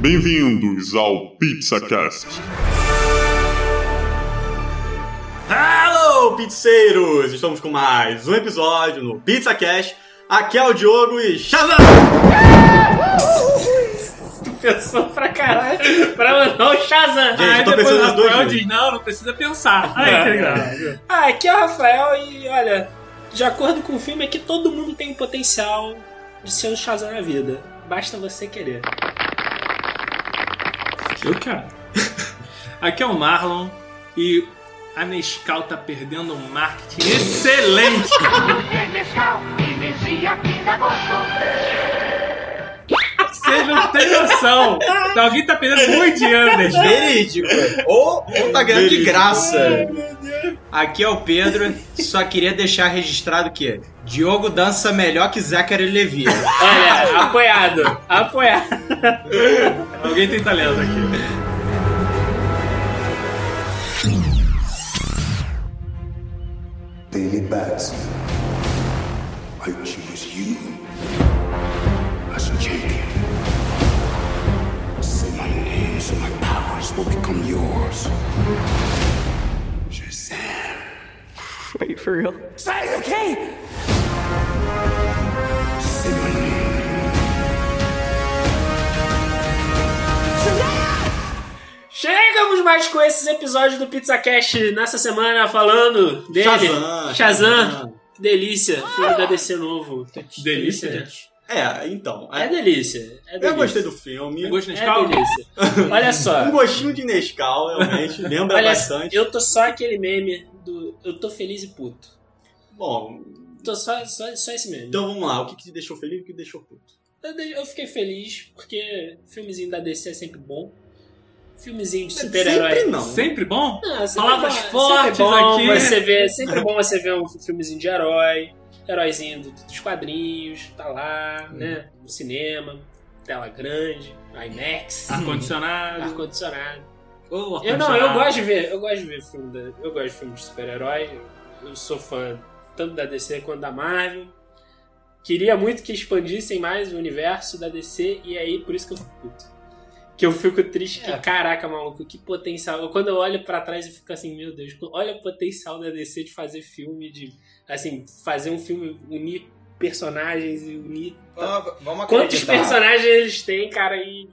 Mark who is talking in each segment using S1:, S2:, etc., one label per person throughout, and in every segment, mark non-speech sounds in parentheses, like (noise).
S1: Bem-vindos ao PizzaCast.
S2: Hello, pizzeiros! Estamos com mais um episódio no PizzaCast. Aqui é o Diogo e Shazam!
S3: Tu pensou pra caralho pra mandar o Shazam.
S2: Gente,
S3: Aí
S2: eu tô
S3: depois
S2: pensando
S3: o Rafael diz, não, não precisa pensar. (laughs) Aí,
S2: É,
S3: que legal.
S4: Ah, aqui é o Rafael e olha, de acordo com o filme, é que todo mundo tem o potencial de ser um Shazam na vida. Basta você querer.
S3: Eu quero. Aqui é o Marlon e a Nescau tá perdendo um marketing excelente.
S5: Mescal, energia que dá gosto.
S3: Vocês não têm noção. Alguém tá perdendo muito dinheiro, Nescau.
S6: Verídico. Ou, ou tá ganhando de graça. Aqui é o Pedro, só queria deixar registrado que Diogo dança melhor que Zachary Levi.
S4: Olha, apoiado, apoiado.
S3: Alguém tem talento aqui.
S7: Daily Bats. I choose powers will become yours. Shazam.
S8: Wait, for real?
S7: Say okay. Say my name.
S4: Chegamos mais com esses episódios do PizzaCast nessa semana falando dele.
S2: Shazam,
S4: Shazam.
S2: Shazam.
S4: Que delícia. Filme da DC novo.
S3: Delícia,
S4: Interessante.
S2: É, então.
S4: É
S2: é-
S4: delícia. É delícia.
S2: eu gostei do filme.
S3: Você gosta de
S4: É
S3: Nescau?
S4: delícia. (laughs) Olha só.
S2: Um gostinho de Nescau, realmente. Lembra
S4: Olha,
S2: bastante.
S4: eu tô só aquele meme do eu tô feliz e puto.
S2: Bom,
S4: Tô só, só, só esse meme.
S2: então vamos lá. O que, que te deixou feliz e o que te deixou puto?
S4: Eu, fiquei feliz porque filmezinho da DC é sempre bom. Filmezinho de super-herói.
S2: Sempre não.
S3: Sempre bom?
S4: Ah, sempre
S3: Palavras
S4: bom,
S3: fortes
S4: sempre bom
S3: aqui.
S4: Você vê, sempre bom você ver um filmezinho de herói, heróizinho do- dos quadrinhos, tá lá,
S3: Hum.
S4: né? No cinema, tela grande, IMAX, (laughs)
S3: Ar-condicionado.
S4: ar-condicionado.
S3: Ô,
S4: Eu não, eu gosto de ver, eu gosto de ver filme da, eu gosto de filme de super-herói. Eu sou fã tanto da DC quanto da Marvel. Queria muito que expandissem mais o universo da DC e aí por isso que eu fico puto. Que eu fico triste que,
S3: É.
S4: caraca, maluco, que potencial. Quando eu olho pra trás e fico assim, meu Deus, olha o potencial da DC de fazer filme, de, assim, fazer um filme, unir personagens e unir.
S6: Vamos, vamos
S4: Quantos personagens eles têm, cara, e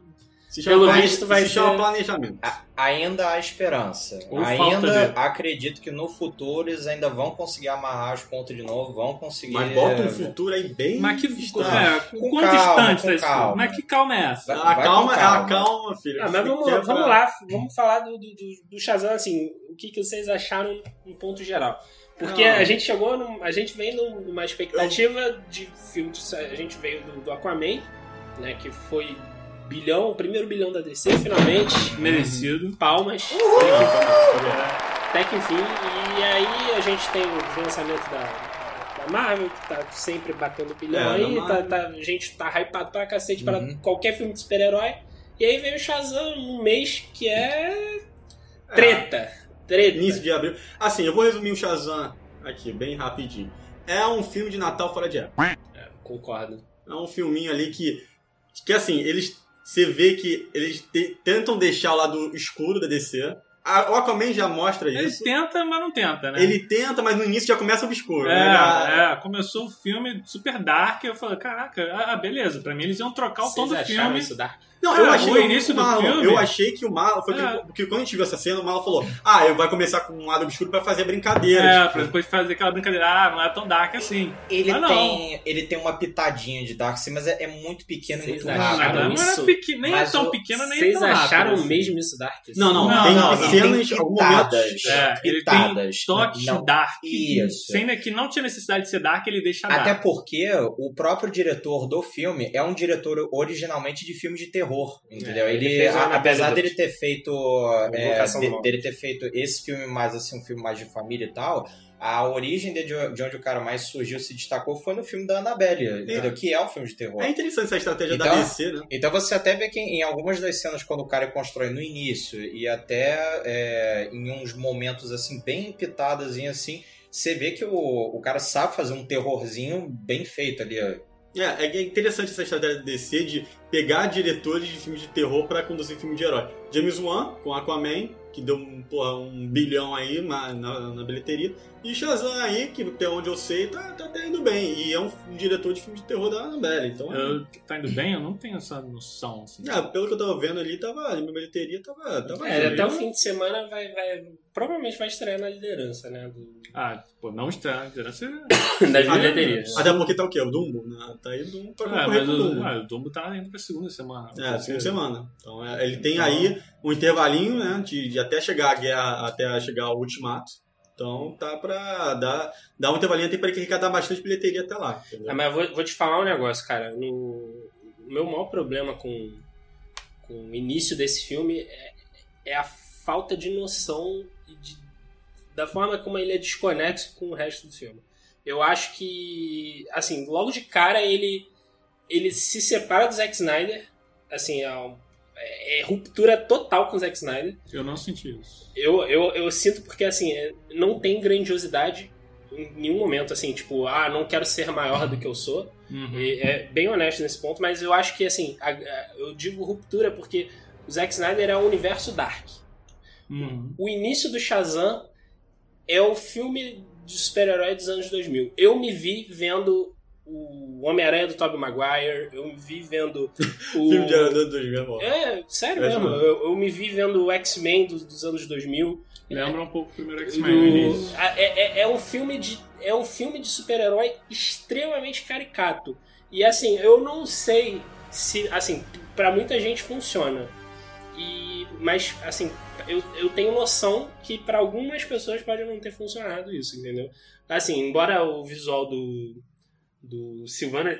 S2: Se
S4: Pelo
S2: plane-
S4: visto vai
S2: se chama
S4: ser-
S2: planejamento.
S6: Ainda há esperança.
S3: Ou
S6: ainda
S3: de.
S6: acredito que no futuro eles ainda vão conseguir amarrar os pontos de novo, vão conseguir.
S2: Mas bota um futuro aí bem.
S3: Mas que.
S2: distante.
S3: É,
S6: Com
S3: quanto
S6: calma,
S3: distante
S6: com
S3: tá
S6: calma.
S3: Mas que calma é essa?
S6: Vai-
S2: Ah,
S6: vai
S2: calma, ah, calma, filho.
S4: Ah, mas vamos,
S2: Quebra-
S4: vamos lá, vamos falar do, do, do- do Shazam, assim, o que, que vocês acharam em ponto geral. Porque
S2: Não.
S4: a gente chegou, num, a gente vem num- numa expectativa de filme, de- a gente veio do, do Aquaman, né, que foi bilhão, o primeiro bilhão da DC, finalmente,
S3: Merecido.
S4: palmas, até que enfim, e aí a gente tem o lançamento da, da Marvel, que tá sempre batendo bilhão
S2: É,
S4: aí, tá, tá- a gente tá hypado pra cacete
S6: Uhum.
S4: pra qualquer filme de super-herói, e aí veio o Shazam num mês que é. treta, treta.
S2: Início de abril. Assim, eu vou resumir o Shazam aqui, bem rapidinho. É um filme de Natal fora de época.
S4: Concordo.
S2: É um filminho ali que. Que assim, eles. Você vê que eles te- tentam deixar o lado escuro da DC. A- o Aquaman já mostra
S3: Ele
S2: isso.
S3: tenta, mas não tenta, né?
S2: Ele tenta, mas no início já começa obscuro.
S3: É,
S2: né? Já-
S3: é, começou o filme super dark, eu falei, caraca, ah, beleza, pra mim eles iam trocar o tom
S4: Vocês
S3: do
S4: acharam
S3: filme.
S4: isso dark?
S2: Não, eu
S3: É,
S2: achei
S3: o início do
S2: Marlon,
S3: filme-
S2: Eu achei que o Marlon. Foi
S3: É.
S2: que- porque quando a gente viu essa cena, o Marlon falou: Ah, eu vai começar com um lado obscuro pra fazer brincadeira.
S3: É,
S2: tipo.
S3: pra depois fazer aquela brincadeira, ah, não é tão dark assim.
S6: Ele
S3: Ah, não.
S6: tem, ele tem uma pitadinha de Dark, sim, mas é, é muito pequeno e muito rápido.
S3: Não, não
S4: isso?
S3: é pequeno, nem é
S6: Mas
S3: tão pequeno, nem é
S4: Vocês acharam
S3: assim.
S4: mesmo isso dark?
S2: Não, não,
S3: Não,
S2: tem
S3: não,
S2: cenas, alguns
S6: pitadas.
S2: momentos.
S3: É, ele
S6: Pitadas.
S3: tem toques
S6: Não-
S3: dark.
S6: Isso.
S3: Sendo que não tinha necessidade de ser dark, ele deixa
S6: Até
S3: dark.
S6: porque o próprio diretor do filme é um diretor originalmente de filmes de terror, entendeu?
S4: É, ele
S6: ele, a- apesar dele ter feito é, de- dele ter feito esse filme mais assim, um filme mais de família e tal, a origem de, de onde o cara mais surgiu, se destacou, foi no filme da Annabelle, entendeu? Que é um filme de terror.
S2: É interessante essa estratégia da
S6: Então-
S2: DC, né?
S6: Então você até vê que em algumas das cenas, quando o cara constrói no início e até é, em uns momentos assim, bem pitadas assim, você vê que o, o cara sabe fazer um terrorzinho bem feito ali. ó.
S2: É, é interessante essa estratégia da DC de pegar diretores de filmes de terror pra conduzir filme de herói. James Wan, com Aquaman, que deu um, porra, um bilhão aí na, na, na bilheteria. E Shazam aí, que até onde eu sei, tá, tá até indo bem. E é um, um diretor de filme de terror da Annabelle. Então,
S3: Eu, tá indo bem? Eu não tenho essa noção, assim.
S2: é, pelo que eu tava vendo ali, tava, a minha bilheteria tava, tava
S4: É, até o fim de semana vai, vai. Provavelmente vai estrear na liderança, né? Do,
S3: Ah, pô, não está. Você...
S4: das bilheterias.
S2: Até porque tá o quê? O Dumbo? Né? Tá aí o Dumbo pra
S3: Ah,
S2: concorrer
S3: mas
S2: com o
S3: o,
S2: Dumbo.
S3: ah, o Dumbo tá indo pra segunda semana.
S2: É, segunda semana. Então é, ele tem
S3: Então-
S2: aí um intervalinho, né? De, de até chegar a guerra, até chegar ao ultimato. Então tá pra dar, dar um pra ele arrecadar bastante bilheteria até lá.
S4: Ah, mas vou, vou te falar um negócio, cara. O meu maior problema com, com o início desse filme é, é a falta de noção de- da forma como ele é desconexo com o resto do filme. Eu acho que, assim, logo de cara ele, ele se separa do Zack Snyder. Assim, é, um- é- é ruptura total com o Zack Snyder.
S3: Eu não senti isso.
S4: Eu, eu, eu sinto porque, assim, é- não tem grandiosidade em nenhum momento, assim, tipo, ah, não quero ser maior do que eu sou.
S3: Uhum.
S4: E é bem honesto nesse ponto, mas eu acho que, assim, a- a- eu digo ruptura porque o Zack Snyder é um universo dark.
S3: Uhum.
S4: O início do Shazam é o filme de super-herói dos anos 2000. Eu me vi vendo o Homem-Aranha do Tobey Maguire, eu me vi vendo (laughs) o...
S2: Filme de Aranha 2000, ó.
S4: É, sério
S2: É
S4: mesmo.
S2: mesmo.
S4: Eu, eu me vi vendo o X-Men dos, dos anos 2000.
S3: Lembra um pouco o primeiro X-Men no início.
S4: O- a- é, é- é um filme de é um filme de super-herói extremamente caricato e assim eu não sei se assim para muita gente funciona e mas assim eu, eu tenho noção que para algumas pessoas pode não ter funcionado isso entendeu assim embora o visual do do Silvana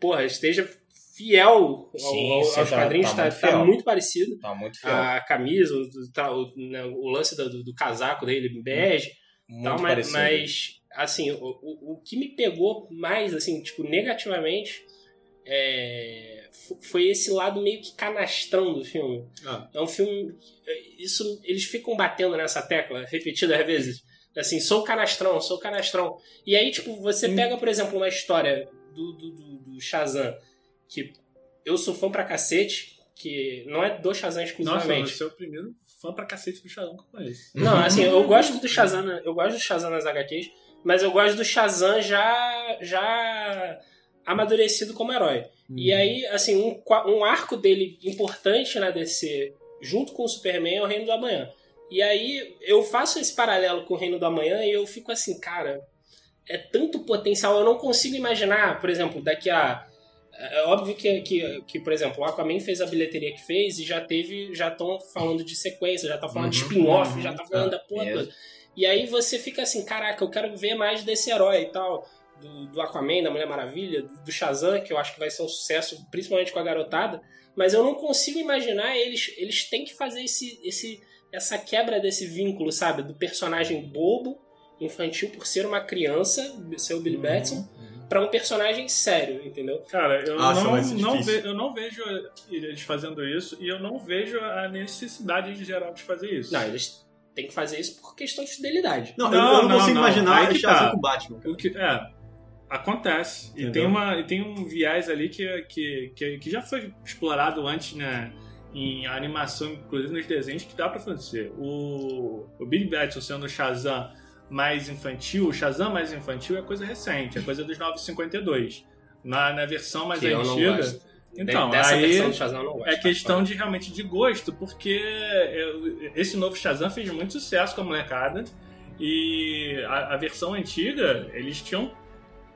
S4: porra esteja fiel ao-
S6: Sim,
S4: ao-
S6: sim,
S4: aos
S6: tá-
S4: quadrinhos
S6: tá
S4: tá,
S6: muito
S4: tá muito parecido
S6: Tá muito fiel.
S4: a camisa, o, tá, o, né, o lance do, do casaco dele bege,
S6: muito
S4: tal, mas, mas, assim, o, o, o que me pegou mais, assim, tipo, negativamente, é, foi esse lado meio que canastrão do filme.
S2: Ah.
S4: É um filme, isso, eles ficam batendo nessa tecla repetidas vezes, assim, sou canastrão, sou canastrão. E aí, tipo, você
S3: Hum.
S4: pega, por exemplo, uma história do, do, do, do Shazam, que eu sou fã pra cacete, que não é do Shazam
S3: Nossa,
S4: exclusivamente.
S3: você é o primeiro fã pra cacete do Shazam que eu conheço.
S4: Não, assim, eu (laughs) gosto do Shazam, eu gosto do Shazam nas HQs, mas eu gosto do Shazam já já amadurecido como herói. E aí, assim, um, um arco dele importante na DC, junto com o Superman, é o Reino do Amanhã. E aí eu faço esse paralelo com o Reino do Amanhã e eu fico assim, cara, é tanto potencial, eu não consigo imaginar, por exemplo, daqui a é óbvio que, que, que, por exemplo, o Aquaman fez a bilheteria que fez e já teve, já estão falando de sequência, já tá falando de
S6: Uhum,
S4: spin-off,
S6: uhum,
S4: já tá falando da porra
S6: é.
S4: toda. E aí você fica assim, caraca, eu quero ver mais desse herói e tal, do, do Aquaman, da Mulher Maravilha, do, do Shazam, que eu acho que vai ser um sucesso, principalmente com a garotada, mas eu não consigo imaginar eles, eles têm que fazer esse, esse, essa quebra desse vínculo, sabe, do personagem bobo, infantil por ser uma criança, ser o Billy
S3: Uhum.
S4: Batson, pra um personagem sério, entendeu?
S3: Cara, eu,
S2: Nossa,
S3: não,
S2: ser
S3: não
S2: difícil.
S3: ve- eu não vejo eles fazendo isso e eu não vejo a necessidade de geral de fazer isso.
S4: Não, eles têm que fazer isso por questão de fidelidade.
S2: Não, eu-
S3: Não,
S2: eu não,
S3: não,
S2: consigo
S3: não.
S2: imaginar
S3: Aí que tá.
S2: com o Batman. cara.
S3: O que, é, acontece. E tem, uma, e tem um viés ali que, que, que, que já foi explorado antes, né? Em animação, inclusive nos desenhos, que dá pra fazer. O, o Billy Batson sendo o Shazam mais infantil, o Shazam mais infantil é coisa recente, é coisa dos 952. Na, na versão mais
S4: que
S3: antiga. Então,
S4: De- dessa
S3: aí
S4: versão do Shazam eu não gosto.
S3: é questão de realmente de gosto, porque esse novo Shazam fez muito sucesso com a molecada. E a, a versão antiga, eles tinham.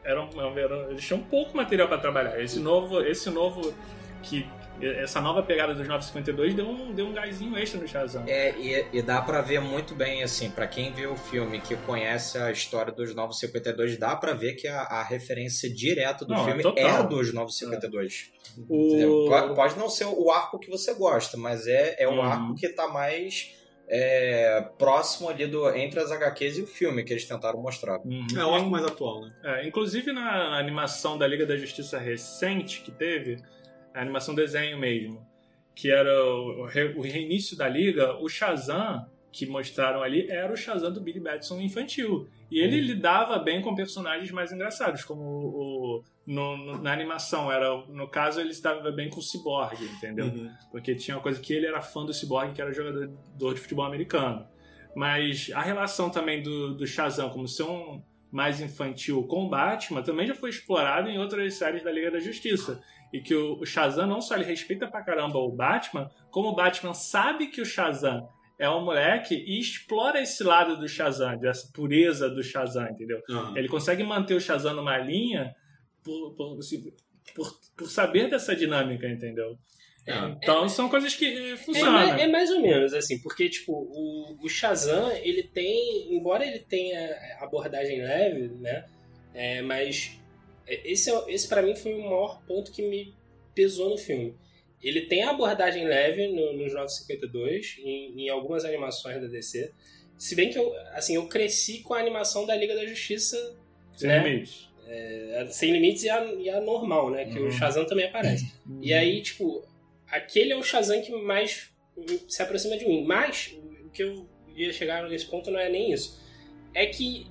S3: Eram, eram- eles tinham pouco material para trabalhar. Esse novo, esse novo que essa nova pegada dos 952 deu um, deu um gásinho extra no Shazam.
S6: É, e, e dá pra ver muito bem, assim, pra quem viu o filme, que conhece a história dos 952, dá pra ver que a, a referência direta do
S3: Não, é
S6: filme
S3: total.
S6: é dos 952.
S3: O-
S6: Entendeu? Pode, pode não ser o arco que você gosta, mas é, é o
S3: Uhum.
S6: arco que tá mais é, próximo ali do, entre as HQs e o filme que eles tentaram mostrar.
S3: Uhum.
S2: É o arco mais atual, né?
S3: É, inclusive na animação da Liga da Justiça recente que teve, a animação desenho mesmo, que era o, o re- o reinício da Liga, o Shazam que mostraram ali era o Shazam do Billy Batson infantil. E ele lidava bem com personagens mais engraçados, como o, no- no- na animação. Era, no caso, ele estava bem com o Cyborg, entendeu?
S2: Uhum.
S3: Porque tinha uma coisa que ele era fã do Cyborg, que era jogador de futebol americano. Mas a relação também do, do Shazam como ser um mais infantil com o Batman também já foi explorado em outras séries da Liga da Justiça. E que o, Shazam não só ele respeita pra caramba o Batman, como o Batman sabe que o Shazam é um moleque e explora esse lado do Shazam, dessa pureza do Shazam, entendeu?
S2: Aham.
S3: Ele consegue manter o Shazam numa linha por, por, assim, por, por saber dessa dinâmica, entendeu?
S2: É.
S3: Então são coisas que eh,
S4: É,
S3: funcionam.
S4: mais- é mais ou menos, assim, porque, tipo, o, o Shazam, ele tem, embora ele tenha abordagem leve, né, é, mas esse, é- esse para mim foi o maior ponto que me pesou no filme. Ele tem a abordagem leve no, nos 952, em, em algumas animações da DC, se bem que eu, assim, eu cresci com a animação da Liga da Justiça
S3: Sem
S4: né?
S3: limites.
S4: é, Sem Limites e a, e a normal, né, que
S3: Uhum.
S4: o Shazam também aparece. E aí, tipo, aquele é o Shazam que mais se aproxima de mim. Mas, o que eu ia chegar nesse ponto não é nem isso. É que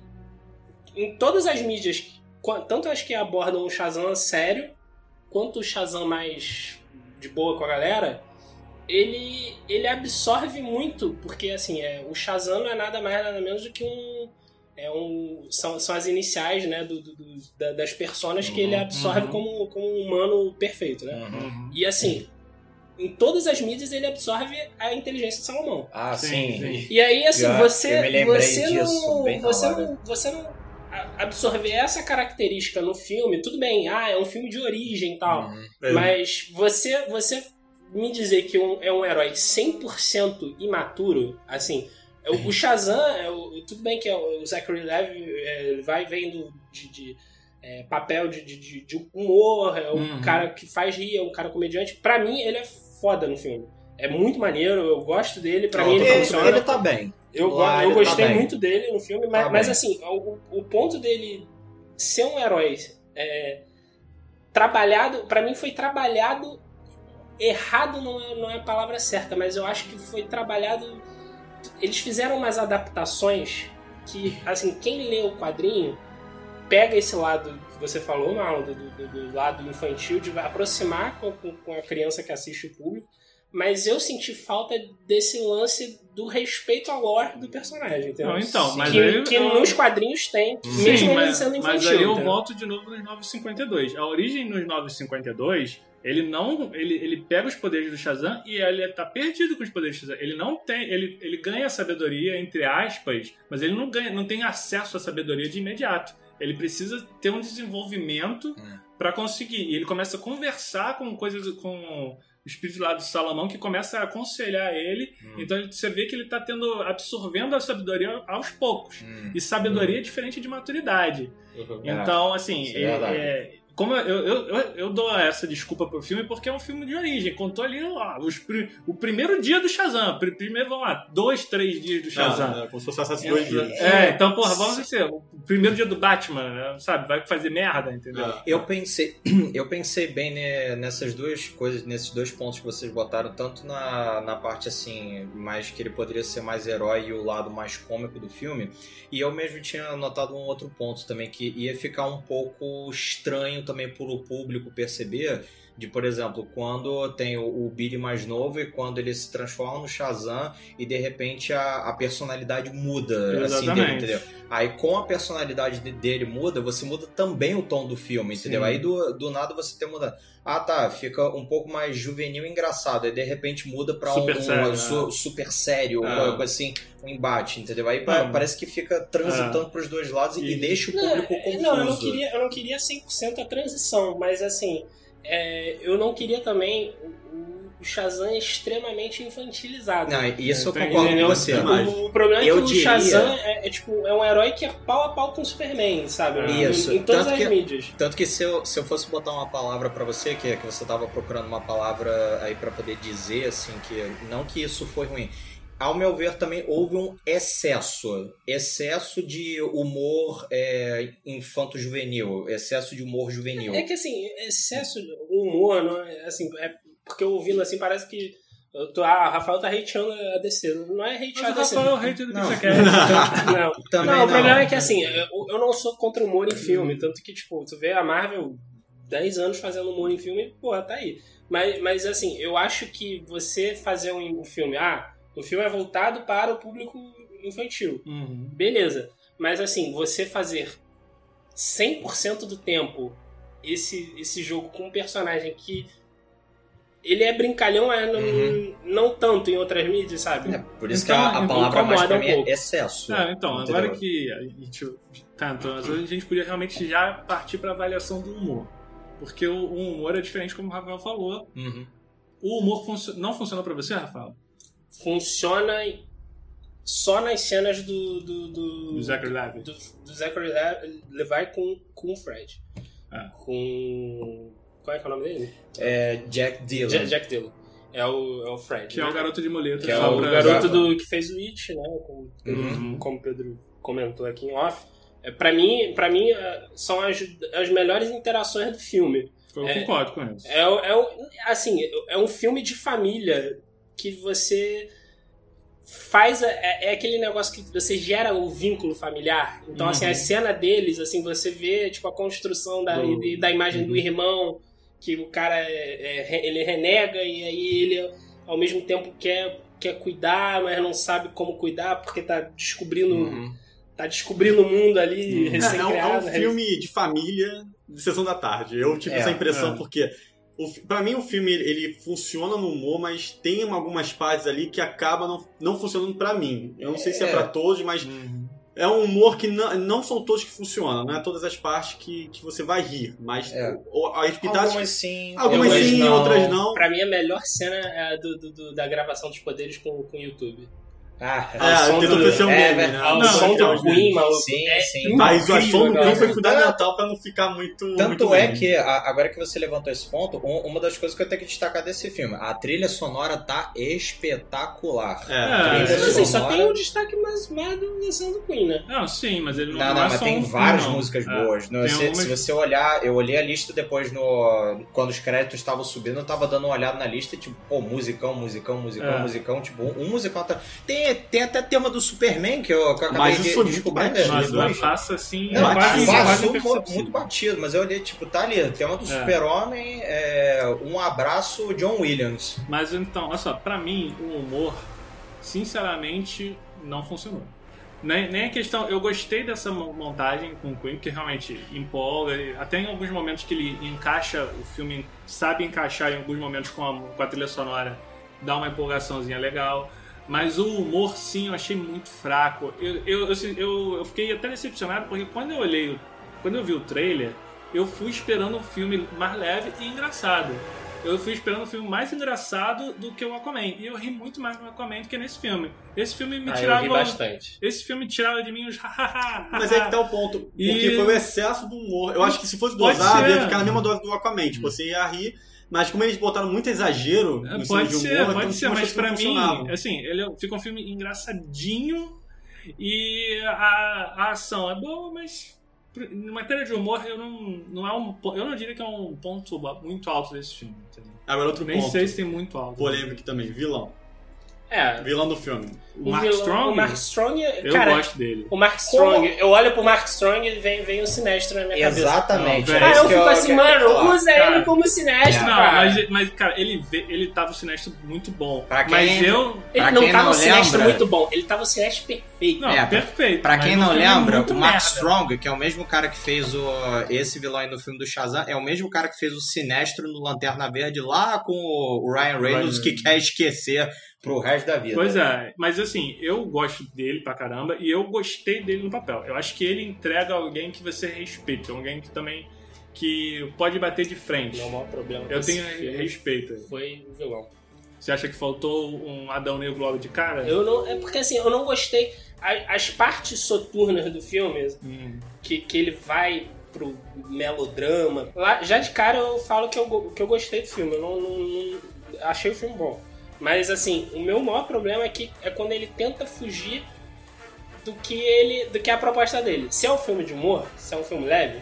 S4: em todas as mídias, tanto as que abordam o Shazam sério, quanto o Shazam mais de boa com a galera, ele, ele absorve muito, porque assim, é, o Shazam não é nada mais nada menos do que um. É um são, são as iniciais né, do, do- do- da- das personas que ele absorve
S3: uhum.
S4: como, como um humano perfeito. Né?
S3: Uhum.
S4: E assim, em todas as mídias ele absorve a inteligência de Salomão.
S6: Ah,
S3: Sim,
S6: sim.
S3: sim.
S4: E aí, assim,
S6: Já-
S4: você, você,
S6: disso,
S4: não, você, não, você não absorver essa característica no filme, tudo bem, ah, é um filme de origem e tal,
S6: Uhum.
S2: É.
S4: mas você, você me dizer que um- é um herói 100% imaturo, assim, é o, o Shazam, é o- tudo bem que é o Zachary é, ele vai vendo de, de, é, papel de, de, de- humor, é o
S3: Uhum.
S4: cara que faz rir, é um cara comediante. Pra mim, ele é foda no filme. É muito maneiro, eu gosto dele, pra
S6: Não,
S4: mim ele,
S6: ele,
S4: funciona.
S6: ele tá bem.
S4: Eu,
S6: Lá
S4: eu
S6: tá
S4: gostei
S6: bem.
S4: muito dele no filme, mas,
S6: Tá
S4: mas
S6: bem.
S4: assim, o, o ponto dele ser um herói é, trabalhado, pra mim foi trabalhado errado não é, não é a palavra certa, mas eu acho que foi trabalhado. Eles fizeram umas adaptações que, assim, quem lê o quadrinho pega esse lado que você falou, Marlon, do, do- do lado infantil, de aproximar com, com- com a criança que assiste o público, mas eu senti falta desse lance do respeito ao lore do personagem, entendeu?
S3: Não, então, mas
S4: que,
S3: aí-
S4: que nos quadrinhos tem,
S3: Sim,
S4: mesmo
S3: mas,
S4: sendo infantil.
S3: mas aí eu
S4: entendeu?
S3: volto de novo nos 952. A origem nos 952, ele não. Ele, ele pega os poderes do Shazam e ele tá perdido com os poderes do Shazam. Ele não tem. Ele, ele ganha sabedoria, entre aspas, mas ele não ganha, não tem acesso à sabedoria de imediato. Ele precisa ter um desenvolvimento
S6: Hum.
S3: pra conseguir. E ele começa a conversar com coisas com o espírito lá do Salomão que começa a aconselhar ele.
S6: Hum.
S3: Então você vê que ele tá tendo absorvendo a sabedoria aos poucos.
S6: Hum.
S3: E sabedoria é diferente de maturidade.
S2: Uhum.
S6: É,
S3: Então, assim,
S6: é
S3: é- é- como eu, eu, eu, eu dou essa desculpa pro filme porque é um filme de origem. Contou ali ó, os o primeiro dia do Shazam. Pri- Primeiro, vamos lá, dois, três dias do Shazam.
S2: Não, é como se fosse dois dias.
S3: É, então, porra, vamos dizer, o primeiro dia do Batman, né, sabe? Vai fazer merda, entendeu?
S2: Ah,
S6: Eu pensei, (clears throat) eu pensei bem né, nessas duas coisas, nesses dois pontos que vocês botaram, tanto na, na parte assim, mais que ele poderia ser mais herói e o lado mais cômico do filme, e eu mesmo tinha notado um outro ponto também, que ia ficar um pouco estranho também para o público perceber, de, por exemplo, quando tem o, o Billy mais novo e quando ele se transforma no Shazam e de repente a, a personalidade muda assim dele,
S3: Exatamente.
S6: entendeu? Aí com a personalidade de- dele muda, você muda também o tom do filme, entendeu?
S3: Sim.
S6: Aí do, do nada você tem mudado. Ah, tá, fica um pouco mais juvenil e engraçado. Aí de repente muda pra um,
S3: Super
S6: um
S3: sério, né?
S6: su- super sério,
S2: Ah.
S6: uma coisa assim, um embate, entendeu? Aí
S3: Ah.
S6: parece que fica transitando pros dois lados e,
S3: E-
S6: deixa o
S4: Não,
S6: público
S4: é-
S6: confuso.
S4: Não, eu não queria, eu não queria 100% a transição, mas assim, é, eu não queria também o, o Shazam extremamente infantilizado.
S6: Não, isso eu
S3: Tem-
S6: concordo com você.
S2: Demais.
S4: O, o problema é
S6: Eu
S4: que o
S6: diria-
S4: Shazam é, é, tipo, é um herói que é pau a pau com o Superman, sabe? Em-
S6: Isso,
S4: Em, todas
S6: tanto
S4: as
S6: que-
S4: mídias.
S6: Tanto que se eu, se eu fosse botar uma palavra pra você, que, que você tava procurando uma palavra aí pra poder dizer, assim, que não que isso foi ruim. Ao meu ver, também houve um excesso. Excesso de humor é, infanto-juvenil. Excesso de humor juvenil.
S4: É que assim, excesso de humor, não é, assim, é porque ouvindo assim, parece que eu tô, ah, o Rafael tá hateando a DC. Não é hatear a
S3: Mas o
S4: DC.
S3: Rafael é o hater do
S6: Não.
S3: Pixacast. (laughs)
S4: Não,
S6: Também
S4: não,
S6: não.
S4: o problema é que assim, eu, eu não sou contra o humor em filme, tanto que, tipo, tu vê a Marvel 10 anos fazendo humor em filme, pô, tá aí. Mas, mas assim, eu acho que você fazer um, um filme, ah, o filme é voltado para o público infantil.
S3: Uhum.
S4: Beleza. Mas assim, você fazer 100% do tempo esse, esse jogo com um personagem que ele é brincalhão, é não,
S6: Uhum.
S4: não tanto em outras mídias, sabe?
S6: É, por isso
S3: Então,
S6: que a, a palavra mais pra
S4: um
S6: mim
S4: pouco.
S6: é excesso.
S3: Ah, então,
S6: Entendeu?
S3: agora que a gente. Tá, então, às vezes a gente podia realmente já partir pra avaliação do humor. Porque o, o humor é diferente, como o Rafael falou.
S6: Uhum.
S3: O humor funcio- não funciona pra você, Rafael?
S4: Funciona só nas cenas do. do, do,
S3: Do Zachary Levi.
S4: do, do Zachary Le- Levi com, com o Fred.
S3: Ah.
S4: Com. Qual é, que é o nome dele?
S6: É Jack Dylan.
S4: Ja- Jack Dillon. É o, é o Fred.
S3: Que é
S4: né?
S3: o garoto de muleta.
S6: Que é
S4: o garoto do, que fez o It, né? Como,
S3: Uhum.
S4: como o Pedro comentou aqui em off. É, pra mim, pra mim é, são as, as melhores interações do filme.
S3: Eu
S4: É.
S3: concordo com isso.
S4: É, é, o- assim, é um filme de família que você faz. a- É, é aquele negócio que você gera o vínculo familiar. Então, assim,
S3: Uhum.
S4: a cena deles, assim, você vê tipo, a construção da,
S3: Do-
S4: e- da imagem do
S3: Uhum.
S4: irmão, que o cara é- é- ele renega e aí ele, ao mesmo tempo, quer, quer cuidar, mas não sabe como cuidar porque tá descobrindo.
S6: Uhum.
S4: Tá descobrindo o mundo ali,
S3: Uhum.
S2: É, é um, é um filme de família de sessão da tarde. Eu tive
S6: É,
S2: essa impressão
S3: é.
S2: porque pra mim o filme ele, funciona no humor, mas tem algumas partes ali que acabam não, não funcionando pra mim. Eu não sei se é
S6: É.
S2: pra todos, mas
S3: Uhum.
S2: é um humor que não, não são todos que funcionam. Não é todas as partes que, que você vai rir, mas
S6: É.
S2: o- pitadas
S6: Algumas sim,
S2: algumas
S6: outras
S2: sim,
S6: não.
S2: outras não.
S4: Pra mim, a melhor cena é a do, do- do- da gravação dos poderes com, com o YouTube.
S6: Ah,
S2: É,
S4: o som
S2: tentou
S4: do-
S2: ser um
S6: é,
S2: meme, né?
S4: O
S3: Não,
S4: som do Queen, maluco.
S6: Sim,
S4: é
S6: sim.
S2: Mas o som do Queen foi fundamental pra não ficar muito.
S6: Tanto
S2: muito
S6: é que, a- agora que você levantou esse ponto, um- uma das coisas que eu tenho que destacar desse filme, a trilha sonora tá espetacular.
S2: É,
S6: A
S3: É,
S6: trilha
S4: Mas assim, só
S6: sonora-
S4: tem o destaque mais, mais da versão do Queen, né?
S3: Não, sim, mas ele não,
S6: Não,
S3: não
S6: não,
S3: é
S6: mas tem
S3: um
S6: várias
S3: não.
S6: músicas boas.
S3: Tem
S6: se,
S3: algumas-
S6: se você olhar, eu olhei a lista depois no. Quando os créditos estavam subindo, eu tava dando uma olhada na lista, tipo, pô, musicão, musicão, musicão, musicão, tipo, um, um musicão tá. Tem, tem até tema do Superman que eu, que eu acabei
S2: Mas
S6: de
S2: isso foi muito
S6: descobrir,
S2: batido,
S6: né?
S3: Mas
S6: Dois.
S3: mas passa assim.
S6: Não,
S3: quase,
S2: batido,
S3: quase
S6: passou mu-
S3: imperceptível.
S6: muito batido, mas eu olhei, tipo, tá ali, tema do
S3: É.
S6: Super-Homem, é, um abraço, John Williams.
S3: Mas então, olha só, pra mim, o humor, sinceramente, não funcionou. Nem, nem a questão. Eu gostei dessa mo- montagem com o Queen, que realmente empolga. Até em alguns momentos que ele encaixa, o filme sabe encaixar em alguns momentos com a, com a trilha sonora, dá uma empolgaçãozinha legal. Mas o humor, sim, eu achei muito fraco. Eu, eu, eu, eu, eu fiquei até decepcionado, porque quando eu olhei, o- quando eu vi o trailer, eu fui esperando um filme mais leve e engraçado. Eu fui esperando um filme mais engraçado do que o Aquaman. E eu ri muito mais no Aquaman do que nesse filme. Esse filme me
S4: Ah, eu
S3: tirava.
S4: ri bastante.
S3: Esse filme tirava de mim os (laughs) hahaha.
S2: Mas é que tá o ponto. Porque
S3: E-
S2: foi o excesso do humor. Eu acho que se fosse dosado, ia ficar na mesma dose do Aquaman. Tipo, você ia rir. Mas como eles botaram muito exagero
S3: É,
S2: no
S3: Pode
S2: de humor,
S3: ser,
S2: então
S3: pode ser, mas pra mim, assim, ele é- fica um filme engraçadinho e a, a ação é boa, mas em matéria de humor, eu não, não é um, eu não diria que é um ponto muito alto desse filme. entendeu?
S2: Agora outro
S3: Nem
S2: ponto.
S3: sei se tem muito alto.
S2: Polêmico também. Vilão.
S4: É,
S2: Vilão do filme.
S3: O
S4: o
S3: Mark
S4: vilão-
S3: Strong,
S4: O Mark Strong,
S3: eu
S4: cara,
S3: gosto dele.
S4: o Mark Strong, eu olho pro Mark Strong e vem, vem o Sinestro na minha cabeça.
S6: Exatamente.
S3: Não,
S6: é
S4: Ah, eu
S6: que
S4: fico assim, mano, usa
S3: Cara,
S4: ele como Sinestro,
S3: Não,
S4: cara.
S3: mas, mas, cara, ele, ele tava o sinestro muito bom.
S6: Pra quem-
S3: mas eu.
S4: Ele não
S6: quem
S4: tava
S6: não
S4: o Sinestro
S6: lembra-
S4: muito bom, ele tava o Sinestro perfeito.
S3: Não,
S6: É,
S3: perfeito.
S6: Pra
S3: mas
S6: quem
S3: o
S6: não
S3: é
S6: lembra, o Mark
S3: merda.
S6: Strong, que é o mesmo cara que fez o, esse vilão aí no filme do Shazam, é o mesmo cara que fez o Sinestro no Lanterna Verde lá com o Ryan Reynolds,
S3: Ryan
S6: que quer esquecer pro resto da vida.
S3: Pois é, mas assim, eu gosto dele pra caramba e eu gostei dele no papel. Eu acho que ele entrega alguém que você respeita, alguém que também que pode bater de frente.
S4: Não, o maior problema
S3: Eu tenho respeito.
S4: foi o vilão.
S3: Você acha que faltou um Adão Negro logo de cara?
S4: Eu não, é porque assim, eu não gostei. As partes soturnas do filme,
S3: Hum.
S4: que, que ele vai pro melodrama. Lá, já de cara eu falo que eu, que eu gostei do filme. Eu não, não- não- achei o filme bom. Mas assim, o meu maior problema é que é quando ele tenta fugir do que ele. do que é a proposta dele. Se é um filme de humor, se é um filme leve,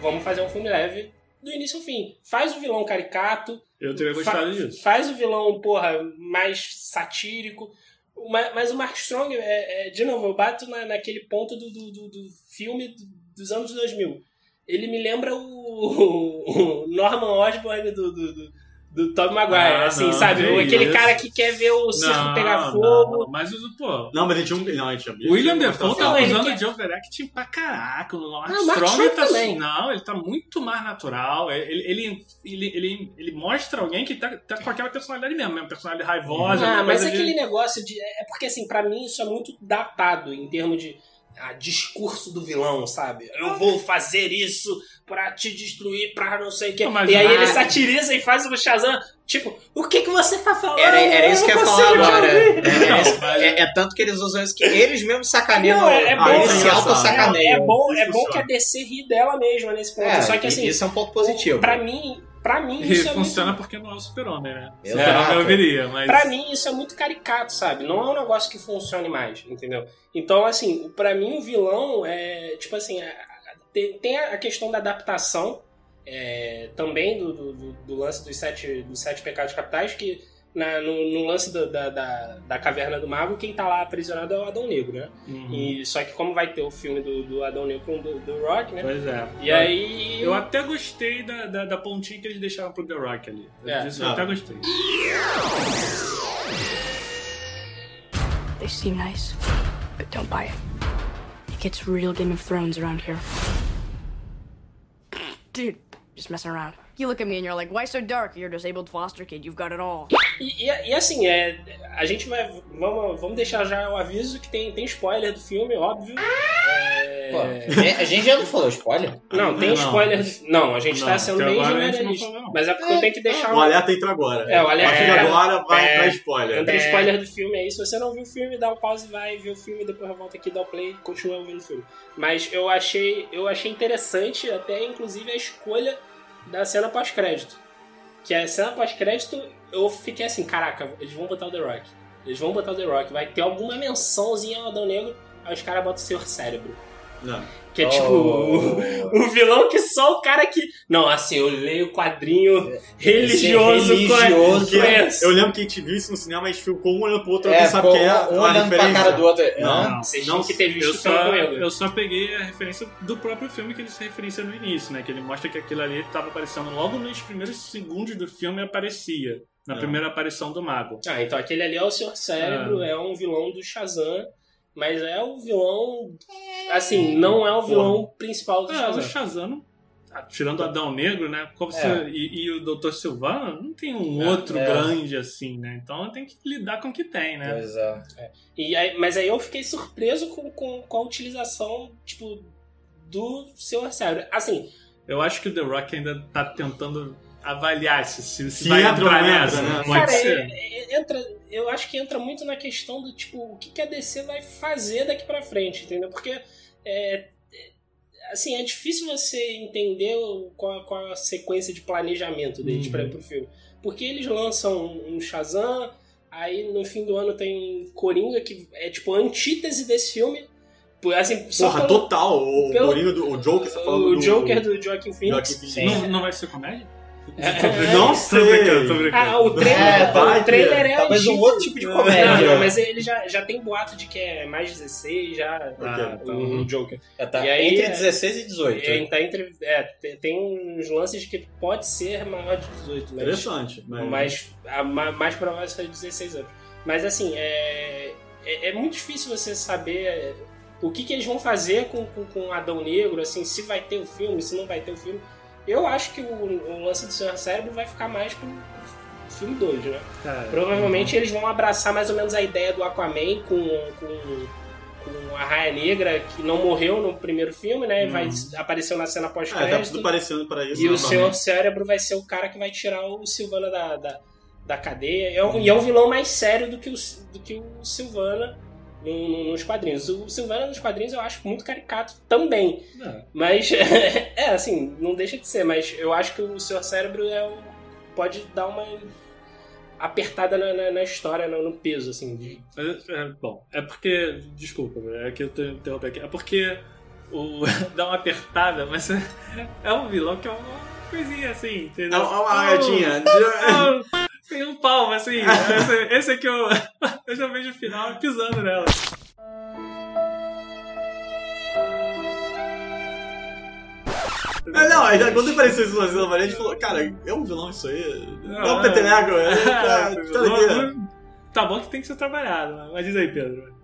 S4: vamos fazer um filme leve do início ao fim. Faz o vilão caricato,
S3: Eu teria
S4: Fa-
S3: gostado disso.
S4: Faz o vilão, porra, mais satírico. Mas, o Mark Strong, é, é, de novo, eu bato na, naquele ponto do, do, do- filme do- dos anos 2000. ele me lembra o, (laughs) o Norman Osborn do, do, do, do Tobey Maguire,
S3: Ah,
S4: assim,
S3: não,
S4: sabe?
S3: que
S4: Aquele
S3: isso.
S4: cara que quer ver o circo
S3: Não,
S4: pegar
S3: não,
S4: fogo.
S3: não, mas, o- pô,
S2: Não, mas ele tinha um. Não, ele tinha
S3: o William Defoe tá
S4: ele
S3: usando de overacting pra caraca. O Mark
S4: Ah, o Mark
S3: Strong tá.
S4: também.
S3: Não, ele tá muito mais natural. Ele, ele, ele, ele, ele mostra alguém que tá, tá com aquela personalidade mesmo, mesmo personalidade raivosa.
S4: Ah, mas
S3: coisa de-
S4: aquele negócio de. É porque, assim, pra mim isso é muito datado em termos de ah, discurso do vilão, sabe? Eu vou fazer isso pra te destruir, pra não sei o.
S3: Não, mas-
S4: E aí
S3: ah,
S4: ele satiriza e faz o Shazam. Tipo, o que que você tá falando?
S6: Era, era isso que eu ia falar agora. É, é é- é tanto que eles usam isso que eles mesmos sacaneiam.
S4: Não, é- é
S6: ah,
S4: bom,
S6: se
S2: é.
S4: É bom, é bom que a DC ri dela mesma nesse ponto.
S6: É,
S4: Só que assim,
S6: isso é um ponto positivo.
S4: pra mim, pra mim
S3: E
S4: isso é
S3: funciona
S4: muito...
S3: porque não é o super-homem, né?
S6: Exato.
S3: Eu viria, mas...
S4: Pra mim, isso é muito caricato, sabe? Não é um negócio que funcione mais, entendeu? Então, assim, pra mim, o vilão é. Tipo assim, tem, a questão da adaptação é, também do, do, do- do lance dos sete, dos sete pecados capitais, que na- no, no lance do- da, da, da caverna do mago, quem tá lá aprisionado é o Adão Negro, né?
S3: Uhum.
S4: E, só que como vai ter o filme do, do Adão Negro com o do, do Rock, né?
S3: Pois é.
S4: E aí.
S3: Eu até gostei da, da, da pontinha que eles deixaram pro The Rock ali.
S4: É.
S3: Disso eu até gostei.
S8: They seem nice, but don't buy it. It gets real Game of Thrones around here. Dude, just messing around. You look at me and you're like, why so dark? You're a disabled foster kid. You've got it all.
S4: E, e- e assim, é, a gente vai. Vamos, vamos deixar já o aviso que tem, tem spoiler do filme, óbvio. É,
S6: Pô, a gente já não falou spoiler?
S4: não, tem
S3: Não.
S4: spoiler. Não, a gente
S3: Não,
S4: tá sendo bem
S3: agora a gente não
S4: generalista. Mas é porque eu tenho que deixar
S2: O alerta entra agora.
S4: É, o alerta
S2: A partir de
S4: entra-
S2: agora vai
S4: é.
S2: entrar spoiler.
S4: Entra
S3: É.
S4: spoiler do filme aí. Se você não viu o filme, dá um pause e vai ver o filme, depois volta aqui, dá o play e continua vendo o filme. Mas eu achei, eu achei interessante até, inclusive, a escolha da cena pós-crédito. Que a cena pós-crédito, eu fiquei assim, caraca, eles vão botar o The Rock. Eles vão botar o The Rock. Vai ter alguma mençãozinha ao Adão Negro, aí os caras botam o Senhor Cérebro.
S2: Não.
S4: Que é tipo
S6: Oh.
S4: o, o vilão que só o cara que. Não, assim, eu leio quadrinho religioso,
S6: religioso.
S4: com conheço.
S2: Eu lembro que a gente viu isso no cinema, a gente ficou um olhando pro outro,
S6: É,
S2: sabe quem é
S6: um
S2: a
S6: olhando pra
S2: referência.
S6: cara do outro.
S2: Não.
S6: Hã?
S4: Vocês
S2: Não,
S4: tinham que ter
S3: Eu só,
S4: comigo.
S3: eu só peguei a referência do próprio filme que ele se referencia no início, né? Que ele mostra que aquilo ali estava aparecendo logo nos primeiros segundos do filme aparecia. Na
S2: É.
S3: primeira aparição do mago.
S4: Ah, então aquele ali é o Senhor Cérebro, é um vilão do Shazam, mas é o vilão. Assim, não é o vilão principal do
S3: É, o
S4: Shazam.
S3: Ah, tirando o Adão Negro, né? Como você-
S6: É.
S3: e, e o Dr. Silvano, não tem um
S6: É,
S3: outro
S6: é.
S3: grande assim, né? Então tem que lidar com o que tem, né?
S6: Pois é.
S4: E aí, mas aí eu fiquei surpreso com, com, com a utilização, tipo, do Senhor Cérebro. Assim,
S3: Eu acho que o The Rock ainda tá tentando avaliar se, se, se vai
S2: entra
S3: entrar nessa.
S2: né?
S3: Pode
S4: cara,
S3: ser.
S4: é- é- entra, eu acho que entra muito na questão do tipo, o que, que a DC vai fazer daqui pra frente, entendeu? Porque é, é, assim, é difícil você entender qual, qual a sequência de planejamento deles
S3: Uhum.
S4: pra ir pro filme. Porque eles lançam um, Shazam, aí no fim do ano tem um Coringa, que é tipo a antítese desse filme. Por- Assim, só
S2: Porra,
S4: pelo-
S2: total. O
S4: pelo-
S2: Coringa do o Joker, você tá falando
S4: o
S2: do...
S4: Joker do Joaquin Phoenix.
S2: Joaquin
S6: Sim.
S3: Não, não vai ser comédia?
S4: É,
S2: Não
S3: Tô
S2: sei.
S3: brincando, tô brincando.
S4: Ah, o trailer,
S6: É,
S2: vai
S4: o trailer é
S6: Talvez um outro tipo de comédia.
S4: Não, não, mas ele já, já tem boato de que é mais 16, já.
S3: Ah,
S4: o,
S3: então.
S4: o Joker.
S6: É, tá
S4: E aí,
S6: entre
S4: é-
S6: 16 e 18.
S4: É, tá entre, é, te- tem uns lances de que pode ser maior de 18, mas,
S2: Interessante. Mas...
S4: mas a ma- mais provável é 16 anos. Mas assim, é, é, é muito difícil você saber é, o que, que eles vão fazer com, com, com Adão Negro, assim, se vai ter o filme, se não vai ter o filme. Eu acho que o, o lance do Senhor Cérebro vai ficar mais pro filme 2, né?
S3: Cara,
S4: Provavelmente eles vão abraçar mais ou menos a ideia do Aquaman com, com, com a Raia Negra, que não morreu no primeiro filme, né?
S3: Uhum.
S4: Vai apareceu na cena
S2: Ah, tá
S4: pós-crédito.
S2: tudo parecendo para isso.
S4: e o
S2: novamente.
S4: Senhor Cérebro vai ser o cara que vai tirar o Silvana da, da, da cadeia. É um- E é um vilão mais sério do que o, do que o Silvana no- no- nos quadrinhos. O Silvana nos quadrinhos eu acho muito caricato também.
S3: não.
S4: Mas, (laughs) é, assim, não deixa de ser. Mas eu acho que o Senhor Cérebro é um- pode dar uma apertada na, na- na história, no, no peso, assim. de-
S3: É, é, bom, é porque. Desculpa, é que eu tô interrompendo aqui. É porque o, (laughs) dá uma apertada, mas é, (laughs) é um vilão que é uma coisinha assim,
S2: É
S3: entendeu?
S2: uma- uma
S3: Ah,
S2: gatinha.
S3: ah, Tem um palmo, assim. Esse, esse aqui eu, (laughs) eu já vejo o final pisando nela.
S2: É, não, aí, quando apareceu isso na Maria, a gente falou, cara, é um vilão isso aí? Não, é um peteleco, é, tá, (laughs) tá ligado?
S3: Tá bom que tem que ser trabalhado, mas diz aí, Pedro.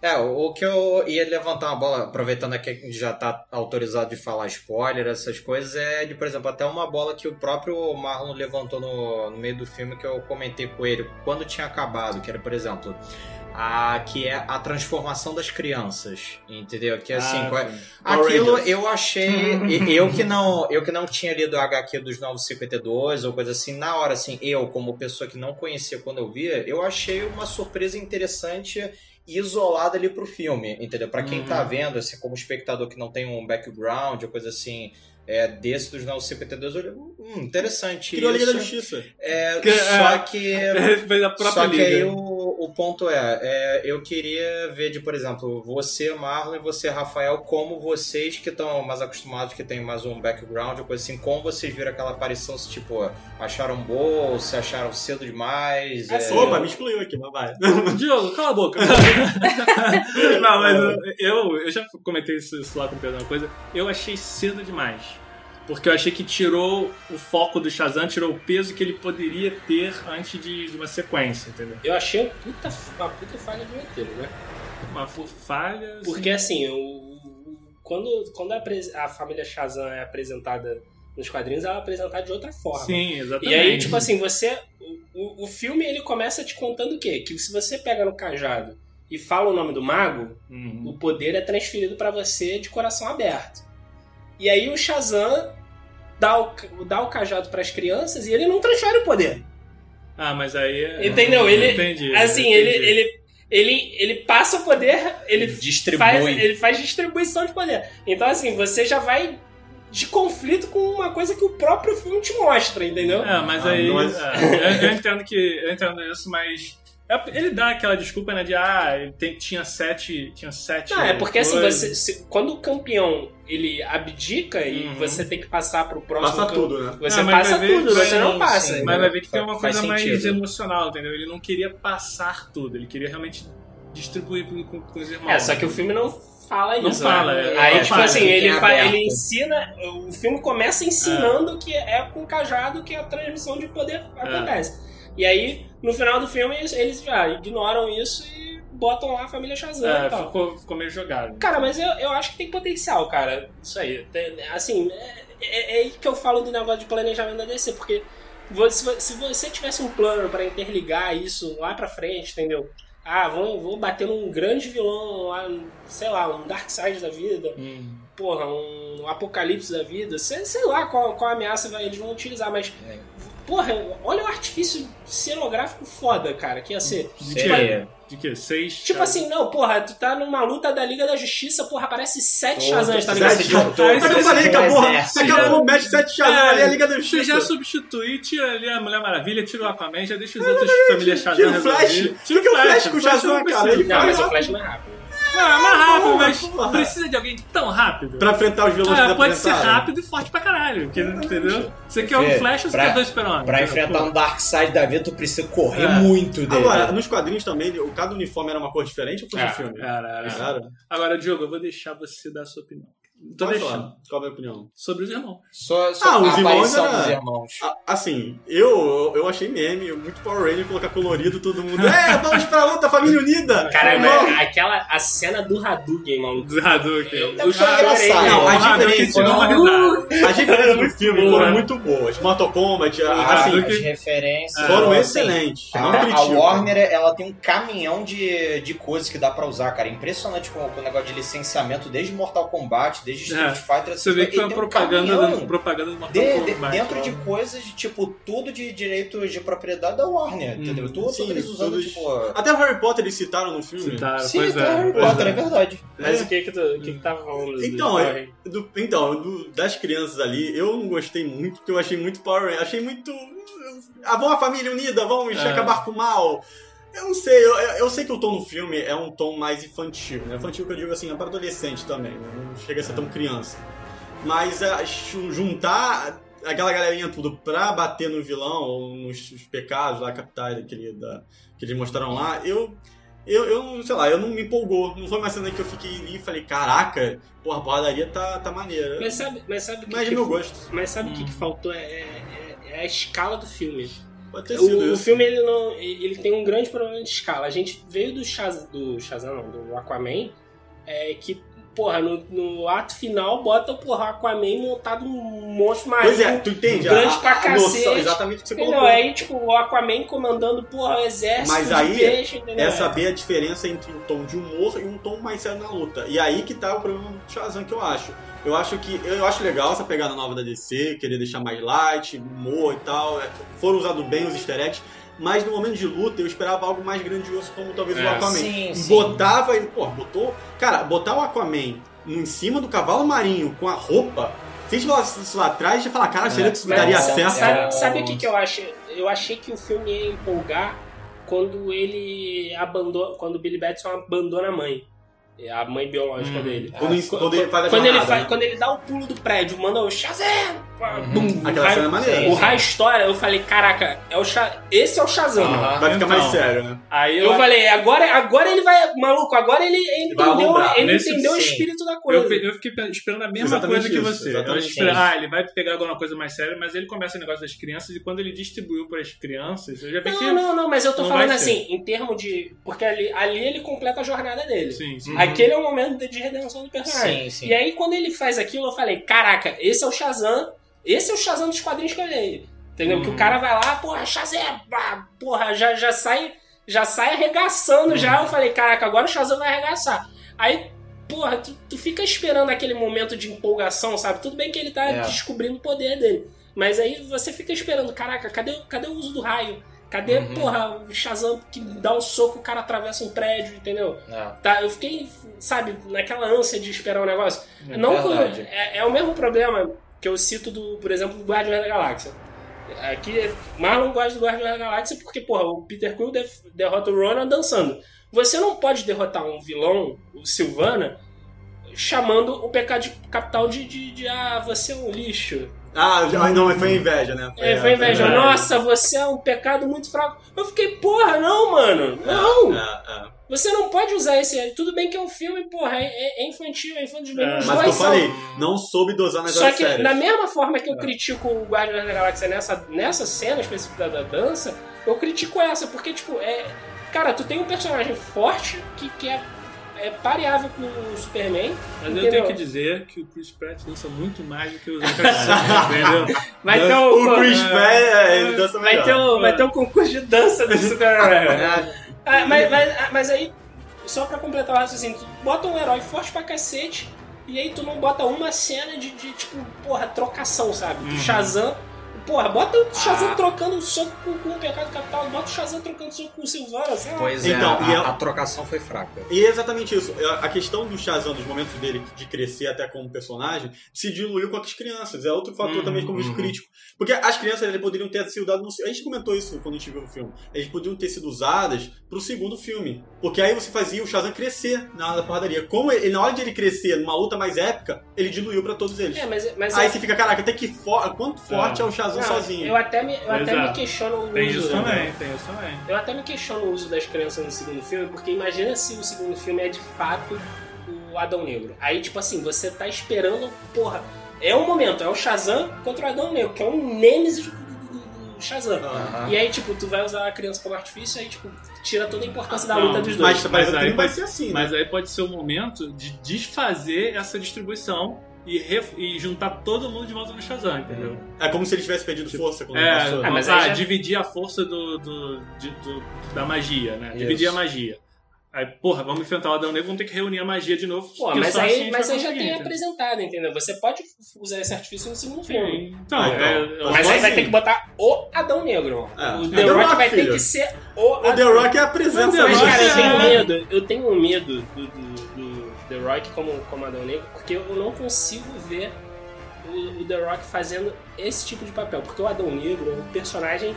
S6: É, o que eu ia levantar uma bola, aproveitando que a gente já tá autorizado de falar spoiler, essas coisas, é de, por exemplo, até uma bola que o próprio Marlon levantou no, no meio do filme que eu comentei com ele quando tinha acabado, que era, por exemplo, a, que é a transformação das crianças, entendeu? Que assim,
S3: Ah,
S6: qual é- Aquilo eu achei. (laughs) eu, que não, eu que não tinha lido a HQ dos 952 ou coisa assim, na hora, assim, eu, como pessoa que não conhecia quando eu via, eu achei uma surpresa interessante e isolada ali pro filme, entendeu? Pra quem
S3: Uhum.
S6: tá vendo, assim, como espectador que não tem um background ou coisa assim. É, desse dos 952, eu olhei, hum, interessante.
S2: Criou a Liga da
S6: isso.
S2: Justiça.
S6: É,
S3: Que-
S6: só
S3: é.
S6: que. (laughs)
S3: Fez a própria
S6: Só que aí o, o ponto é, é, eu queria ver de, por exemplo, você, Marlon, e você, Rafael, como vocês que estão mais acostumados, que tem mais um background, ou coisa assim, como vocês viram aquela aparição, se tipo, acharam boa, ou se acharam cedo demais. é,
S2: Opa, me excluiu aqui, mas vai. (laughs)
S3: Diogo, cala a boca. (laughs) não, mas eu, eu já comentei isso, isso lá com o Pedro, uma coisa. Eu achei cedo demais. Porque eu achei que tirou o foco do Shazam, tirou o peso que ele poderia ter antes de, de uma sequência, entendeu?
S4: Eu achei um puta, uma puta falha de roteiro, né?
S3: Uma falha. assim,
S4: Porque assim, o, o- quando, quando a, a família Shazam é apresentada nos quadrinhos, ela é apresentada de outra forma.
S3: Sim, exatamente.
S4: E aí, tipo assim, você. O, o filme ele começa te contando o quê? Que se você pega no cajado e fala o nome do mago,
S3: Uhum.
S4: o poder é transferido pra você de coração aberto. E aí o Shazam dá o, dá o cajado pras crianças e ele não transfere o poder.
S3: Ah, mas aí. é-
S4: Entendeu? Ele-
S3: Entendi.
S4: Assim,
S3: entendi.
S4: ele, ele, ele, ele passa o poder, ele
S6: distribui.
S4: faz, ele faz distribuição de poder. Então, assim, você já vai de conflito com uma coisa que o próprio filme te mostra, entendeu?
S3: É, mas
S2: Ah,
S3: aí. é, eu, eu entendo que. Eu entendo isso, mas. É- Ele dá aquela desculpa, né? De ah, ele tem- tinha sete. Tinha sete.
S4: Não, é porque assim,
S3: coisas.
S4: você, se- quando o campeão ele abdica e
S3: Uhum.
S4: você tem que passar pro próximo
S2: Passa tudo, né?
S4: Você
S3: mas
S4: passa
S3: ver-
S4: tudo,
S3: vai-
S4: você não passa.
S6: sim.
S3: Mas vai ver que tem uma coisa mais
S6: sentido.
S3: emocional, entendeu? Ele não queria passar tudo, ele queria realmente distribuir com, com- os irmãos.
S4: É, só que o filme não fala
S3: Não
S4: isso.
S3: fala,
S4: né?
S3: é-
S4: Aí,
S3: não
S4: tipo
S3: fala,
S4: assim, ele, fa-
S6: aberto.
S4: ele ensina. O filme começa ensinando que é com o cajado que a transmissão de poder acontece. E aí, no final do filme, eles, já ignoram isso e botam lá a família Shazam
S3: É,
S4: e tal.
S3: ficou, ficou meio jogado.
S4: Cara, mas eu, eu acho que tem potencial, cara. Isso aí. Tem- assim, é, é- é aí que eu falo do negócio de planejamento da DC, porque você- se você tivesse um plano pra interligar isso lá pra frente, entendeu? Ah, vou, vou bater num grande vilão lá, sei lá, um Darkseid da vida,
S3: Hum.
S4: porra, um Apocalipse da vida, sei, sei lá qual, qual ameaça eles vão utilizar, mas,
S6: É.
S4: porra, olha o artifício cenográfico foda, cara, que ia ser.
S6: Seria.
S3: De que? Seis.
S4: Tipo assim, não, porra, tu tá numa luta da Liga da Justiça, porra, aparece sete Shazams, tá ligado?
S2: Sete
S6: Todos,
S2: Mas eu falei, acabou, acabou, mete sete Shazam
S3: É,
S2: ali, a Liga da
S3: Você
S2: Justiça.
S3: já substitui, tira ali a Mulher Maravilha, tira o Aquaman, já deixa os outros famílias Shazam
S2: Tira o Flash. Tira o Flash com o Shazam,
S3: não
S2: cara,
S4: Não, mas o Flash não é rápido.
S3: Não, é mais rápido, mas
S2: porra.
S3: precisa de alguém tão rápido.
S2: Pra enfrentar os vilões
S3: Ah,
S2: que
S3: pode ser rápido e forte pra caralho. porque, entendeu? Você quer um
S6: Vê,
S3: Flash ou você
S6: pra-
S3: quer dois super-homens?
S6: Pra enfrentar um Darkseid da vida, tu precisa correr
S3: É.
S6: muito dele.
S2: Agora, nos quadrinhos também, o cada uniforme era uma cor diferente ou foi
S4: É,
S2: no filme?
S3: Cara,
S2: Cara,
S3: Agora, Diogo, eu vou deixar você dar a sua opinião. Tô
S2: pode
S3: deixando.
S2: falar. Qual é a minha opinião?
S3: Sobre os irmãos.
S6: Só, só
S2: Ah, os
S6: a
S2: irmãos era-
S6: dos irmãos.
S2: Ah, Assim, eu, eu achei meme, muito Power Ranger colocar colorido todo mundo. (laughs) É, vamos pra luta, família unida!
S4: Cara,
S2: Irmão.
S4: mas aquela a cena do Hadouken, maluco.
S3: Dos Hadouken.
S4: Eu, eu chorei.
S6: engraçado.
S2: Não, a diferença-
S3: uma risada.
S2: As diferenças do filme
S3: boa.
S2: foram muito boas. Mortal Kombat,
S6: Ah,
S2: assim,
S6: as referências
S2: foram
S6: assim,
S2: excelentes.
S6: A,
S2: Não
S6: a. Warner, ela tem um caminhão de, de coisas que dá pra usar, cara. Impressionante com, com o negócio de licenciamento, desde Mortal Kombat, desde Street
S3: É.
S6: Fighter.
S3: Você vê que foi uma
S6: tem um
S3: propaganda,
S6: caminhão
S3: do, propaganda do Mortal
S6: de- de-
S3: Kombat.
S6: dentro de coisas, de, tipo, tudo de direitos de propriedade da Warner,
S3: Hum.
S6: entendeu? Tudo,
S2: Sim,
S6: tudo eles usando,
S2: todos-
S6: tipo...
S2: Até o Harry Potter eles citaram no filme.
S3: Citaram,
S6: Sim,
S3: pois
S6: Harry
S3: é.
S2: Pois
S6: Potter,
S2: é.
S6: é verdade.
S4: Mas o que que tu, que que tava falando? do-
S2: Então, é-? Do- então, do- das crianças ali, eu não gostei muito, porque eu achei muito Power Ranger. Achei muito. Ah, vamos a família unida, vamos
S3: É.
S2: acabar com o mal. Eu não sei, eu, eu- sei que o tom do filme é um tom mais infantil, né? Infantil que eu digo assim, é para adolescente também, né? não chega a ser tão criança. Mas chu- juntar aquela galerinha tudo pra bater no vilão ou nos pecados lá capitais daquele, da, que eles mostraram lá, eu. eu, eu não, sei lá, eu não me empolgou. Não foi uma cena que eu fiquei ali e falei, caraca, porra, a porradaria tá, tá maneira.
S4: Mas sabe, mas sabe o que,
S2: Mas
S4: que
S2: meu gosto.
S4: Mas sabe o que, que faltou? É, é- é a escala do filme.
S2: Pode ter sido
S4: O, o
S2: isso.
S4: filme ele não, ele tem um grande problema de escala. A gente veio do Shaz, do Shazam, não, do Aquaman, é, que porra, no, no ato final bota porra, o Aquaman montado um monstro marinho.
S2: Pois é, tu entende?
S4: grande
S2: a,
S4: pra
S2: a noção,
S4: cacete.
S2: exatamente o que você
S4: Entendeu?
S2: colocou.
S4: Aí, tipo, o Aquaman comandando, porra, o exército
S2: Mas aí
S4: peixe?
S2: É saber a diferença entre um tom de humor e um tom mais sério na luta. E aí que tá o problema do Shazam que eu acho. Eu acho que eu acho legal essa pegada nova da DC, querer deixar mais light, humor e tal. é, Foram usados bem os easter eggs. Mas no momento de luta eu esperava algo mais grandioso, como talvez o
S3: É.
S2: Aquaman.
S6: Sim, sim.
S2: Botava e, pô, botou. Cara, botar o Aquaman em cima do cavalo marinho com a roupa. Se a gente falasse isso lá atrás, a gente ia falar, cara, seria que isso daria
S4: sabe-
S2: certo?
S4: Sabe,
S6: É,
S4: sabe
S6: o-
S4: o que, que eu acho? Eu achei que o filme ia empolgar quando ele abandona. Quando o Billy Batson abandona a mãe. É A mãe biológica
S3: Hum.
S4: dele.
S2: Quando, quando ele faz a
S4: Quando ele, faz,
S2: né?
S4: quando ele dá o pulo do prédio, manda o Shazam! o
S2: Aquela
S4: raio-
S2: cena é maneira.
S4: O raio estoura, eu falei, caraca, é o Sha... esse é o Shazam.
S2: Vai ficar
S3: Então.
S2: mais sério, né?
S3: Aí
S4: Eu falei, agora, agora ele vai. Maluco, agora ele, entendeu, ele
S3: Nesse-
S4: entendeu o espírito da coisa.
S3: Eu, eu fiquei pe- esperando a mesma
S2: Exatamente
S3: coisa que
S2: isso,
S3: você. Eu ah, ele vai pegar alguma coisa mais séria, mas ele começa o negócio das crianças e quando ele distribuiu para as crianças, eu já vi que.
S4: Não, não, não, mas eu tô
S3: Não
S4: falando
S3: vai ser.
S4: assim, em termos de. Porque ali, ali ele completa a jornada dele.
S3: Sim, sim.
S4: Aquele é o momento de- de redenção do personagem.
S6: Sim, sim.
S4: E aí, quando ele faz aquilo, eu falei: caraca, esse é o Shazam. Esse é o Shazam dos quadrinhos que eu leio. Entendeu? Que o cara vai lá, porra, Shazam, pá, porra, já, já sai. Já sai arregaçando já. Eu falei, caraca, agora o Shazam vai arregaçar. Aí, porra, tu, tu fica esperando aquele momento de empolgação, sabe? Tudo bem que ele tá
S6: É.
S4: descobrindo o poder dele. Mas aí você fica esperando, caraca, cadê, cadê o uso do raio? Cadê,
S6: Uhum.
S4: porra, o Shazam que dá um soco, o cara atravessa um prédio, entendeu?
S6: É.
S4: Tá, eu fiquei, sabe, naquela ânsia de esperar o negócio.
S3: É
S4: não
S6: verdade.
S4: é, é o mesmo problema que eu cito do, por exemplo, do Guardiões da Galáxia. Aqui, Marlon gosta do Guardiões da Galáxia porque, porra, o Peter Quill derrota o Ronan dançando. Você não pode derrotar um vilão, o Sylvana, chamando o pecado de- capital de, de, de, ah, você é um lixo.
S2: Ah, já- não, foi inveja, né?
S4: É, foi inveja.
S3: é.
S4: Nossa, você é um pecado muito fraco. Eu fiquei, porra, não, mano. Não.
S2: É, é.
S4: Você não pode usar esse. Tudo bem que é um filme, porra, é, é- é infantil, é infantil.
S3: É,
S4: os
S2: Mas eu
S4: são.
S2: falei, não soube dosar nas
S4: Só que,
S2: sérias.
S4: da mesma forma que eu critico o Guardiões da Galáxia nessa, nessa cena específica da dança, eu critico essa, porque, tipo, é. Cara, tu tem um personagem forte que, que é, é pareável com o Superman.
S3: Mas eu
S4: entendeu?
S3: tenho que dizer que o Chris Pratt dança muito mais do que os outros. entendeu? (laughs)
S4: Vai ter o.
S2: O Chris Pratt, é, ele dança
S4: Vai
S2: melhor.
S4: ter, o, vai ter o concurso de dança do Super-Herói. (laughs) Ah, mas, mas, ah, mas aí, só pra completar o raciocínio, tu bota um herói forte pra cacete e aí tu não bota uma cena de, de, tipo, porra, trocação, sabe?
S3: Uhum.
S4: Do Shazam. Porra, bota o Shazam
S6: Ah.
S4: trocando um soco com, com o Pecado Capital, bota o Shazam trocando soco com o Silvana, sei lá.
S6: Pois
S2: Então,
S6: é,
S2: e
S6: a,
S2: eu-
S6: a trocação foi fraca.
S2: E é exatamente isso. A a questão do Shazam, dos momentos dele de crescer até como personagem, se diluiu com as crianças. É outro fator
S3: Uhum,
S2: também como
S3: uhum.
S2: crítico. Porque as crianças eles poderiam ter sido dadas. no- A gente comentou isso quando a gente viu o filme. Eles poderiam ter sido usadas pro segundo filme. Porque aí você fazia o Shazam crescer na hora da porradaria. Como ele, na hora de ele crescer numa luta mais épica, ele diluiu pra todos eles.
S4: É, mas, mas
S2: Aí
S4: eu,
S2: você fica, caraca, até que fo quanto forte é, o Shazam
S4: não,
S2: sozinho.
S4: eu até me, eu até me questiono o
S3: Tem
S4: uso.
S3: isso
S4: né?
S3: também, tem isso também.
S4: Eu até me questiono o uso das crianças no segundo filme, porque imagina se o segundo filme é de fato o Adão Negro. Aí, tipo assim, você tá esperando, porra, é o momento, é o Shazam contra o Adão Negro, que é um Nemesis do, do- do Shazam.
S6: Aham.
S4: E aí, tipo, tu vai usar a criança como artifício, aí, tipo, tira toda a importância da
S3: Não,
S4: luta dos dois.
S2: Mas
S3: Mas
S2: que
S3: aí pode-
S2: ser assim, né?
S3: Mas aí pode ser o momento de desfazer essa distribuição e, ref- e juntar todo mundo de volta no Shazam, entendeu?
S2: É como se ele tivesse perdido força quando
S3: É,
S2: passou.
S4: Ah, mas
S3: ah,
S4: já-
S3: dividir a força do, do- de- do- da magia, né?
S6: Isso.
S3: Dividir a magia. Aí, porra, vamos enfrentar o Adão Negro, vamos ter que reunir a magia de novo.
S4: Pô, mas
S3: assim
S4: aí,
S3: gente
S4: mas
S3: vai
S4: aí já tem apresentado, entendeu? Você pode usar esse artifício no segundo filme.
S3: Então,
S2: Ah, então.
S3: é,
S2: Mas
S4: aí vai
S2: assim-
S4: ter que botar o Adão Negro.
S2: É.
S4: O
S2: É
S4: The
S2: The
S4: Rock
S2: Rock,
S4: vai ter
S2: filho.
S4: que ser o
S2: O The
S4: Adão
S2: Rock é a presença
S3: Mas,
S4: Mas, cara, eu
S3: é-
S4: tenho medo, eu tenho medo do, do, do The Rock como, como Adão Negro, porque eu não consigo ver o, o The Rock fazendo esse tipo de papel. Porque o Adão Negro é um personagem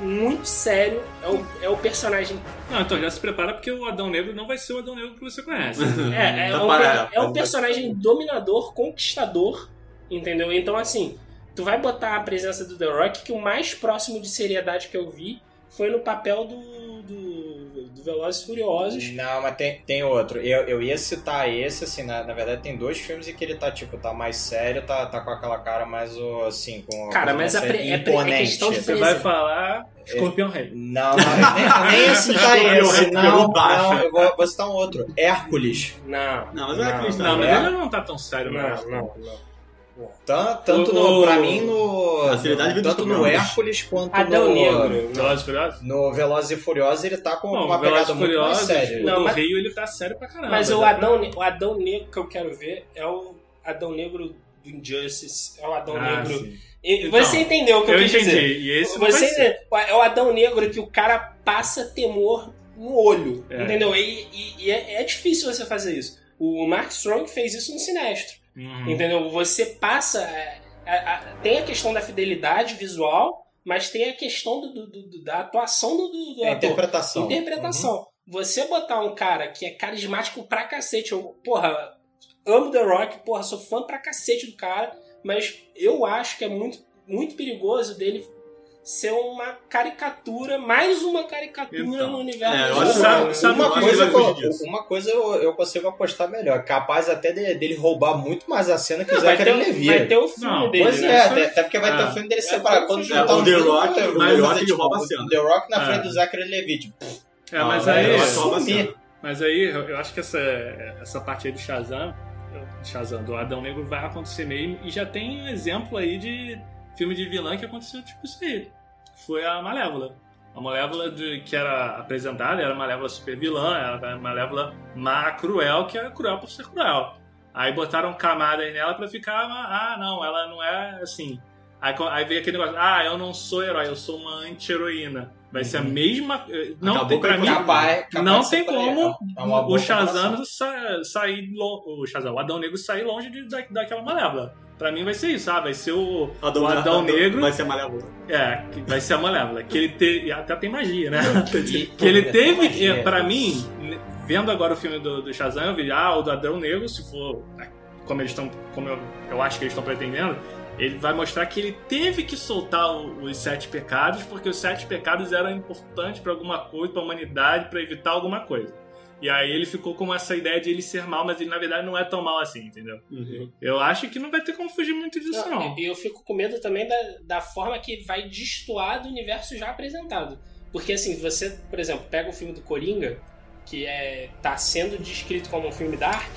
S4: muito sério, é o, é o personagem.
S3: Não, então já se prepara porque o Adão Negro não vai ser o Adão Negro que você conhece. (laughs)
S4: É, é,
S2: Tá
S4: um, é um personagem dominador, conquistador, entendeu? Então, assim, tu vai botar a presença do The Rock, que o mais próximo de seriedade que eu vi foi no papel do, do, do Velozes e Furiosos.
S6: Não, mas tem, tem outro. Eu, eu ia citar esse, assim, na, na verdade tem dois filmes em que ele tá, tipo, tá mais sério, tá, tá com aquela cara mais, assim, com...
S4: Cara, mas é pre- é
S6: imponente.
S4: questão de
S3: Você
S4: Esse-
S3: vai falar Escorpião Rei.
S6: Não, não, nem, nem esse tá
S2: Escorpião
S6: esse. Não,
S2: baixo.
S6: não, eu vou, vou citar um outro. Hércules.
S4: Não.
S2: Não, mas é aquele
S3: Não, mas
S6: É?
S3: ele não tá tão sério,
S4: Não,
S3: não.
S4: não,
S6: Tan- Tanto, no,
S3: o-
S6: pra mim, no.
S2: Dos
S6: tanto no. Hércules quanto
S4: Adão
S6: no.
S4: Negro.
S3: Velozes e Furiosos?
S6: No Velozes e Furiosos ele tá com
S3: Não,
S6: uma
S3: Velozes
S6: pegada muito mais séria.
S4: Não,
S3: do
S4: mas-
S3: Rio, ele tá sério pra caramba.
S4: Mas o
S3: né?
S4: Adão, o Adão Negro que eu quero ver é o Adão Negro do Injustice. É o Adão
S3: Ah,
S4: Negro.
S3: sim. Então,
S4: você entendeu o que eu,
S3: Eu
S4: quis
S3: entendi.
S4: dizer?
S3: E esse
S4: Você? É o Adão Negro que o cara passa temor no olho.
S3: É.
S4: Entendeu? E, e- e é, é difícil você fazer isso. O Mark Strong fez isso no Sinestro.
S3: Uhum.
S4: Entendeu? Você passa. é, a- a- tem a questão da fidelidade visual, mas tem a questão do, do- do- da atuação do, do, do
S6: É,
S4: ator.
S6: interpretação.
S4: Interpretação. Você botar um cara que é carismático pra cacete, eu, porra, amo The Rock, porra, sou fã pra cacete do cara, mas eu acho que é muito, muito perigoso dele ser uma caricatura, mais uma caricatura
S3: Então,
S4: no universo.
S2: é, eu
S4: do
S2: acho-
S4: cinema.
S3: Sabe- sabe
S6: uma, coisa eu, uma coisa eu, eu consigo apostar melhor. Capaz até de- dele roubar muito mais a cena que o Zachary Levi.
S4: vai ter o filme
S3: Não,
S4: dele,
S6: Pois
S4: né?
S6: é, até, até porque vai ter
S3: Ah.
S6: o filme dele
S4: É,
S6: separado. Quando
S4: é,
S6: juntar
S2: o
S6: os
S2: The Rock, o The Rock,
S6: tipo,
S2: rouba a
S6: o
S2: cena.
S6: The Rock na
S3: É.
S6: frente do Zachary Levi. Tipo,
S3: É,
S6: Ah,
S3: mas aí. Mas aí, eu eu acho que essa, essa parte aí do Shazam, Shazam, do Adão Negro, vai acontecer mesmo. E já tem um exemplo aí de filme de vilã que aconteceu tipo isso aí. Foi a Malévola. A Malévola de- que era apresentada era a Malévola super vilã, era a Malévola má, cruel, que era cruel por ser cruel. Aí botaram camadas nela pra ficar, ah, não, ela não é assim. Aí, aí veio aquele negócio, ah, eu não sou herói, eu sou uma anti-heroína. Vai ser a mesma. eh, Não
S2: Acabou
S3: tem
S2: com a
S3: pra mim.
S6: capaz, capaz
S3: Não tem como
S6: é uma boa
S3: o Shazam sa sair o Shazam, o Adão Negro sair longe de, da, daquela malévola. Pra mim vai ser isso, ah, vai ser o, o Adão Negro,
S2: Vai ser malévola.
S3: é, que vai ser a malévola, que ele te, e até tem magia, né? (laughs)
S6: E-
S3: que ele teve,
S6: Magia.
S3: é, pra mim, n- vendo agora o filme do, do Shazam, eu vi, ah, o do Adão Negro, se for né, como eles estão, como eu, eu acho que eles estão pretendendo, ele vai mostrar que ele teve que soltar os sete pecados, porque os sete pecados eram importantes pra alguma coisa, pra humanidade, pra evitar alguma coisa. E aí ele ficou com essa ideia de ele ser mal, mas ele na verdade não é tão mal assim, entendeu?
S2: Uhum.
S3: Eu acho que não vai ter como fugir muito disso, não.
S4: E eu fico com medo também da, da forma que vai destoar do universo já apresentado. Porque assim, você, por exemplo, pega o filme do Coringa, que é tá sendo descrito como um filme dark,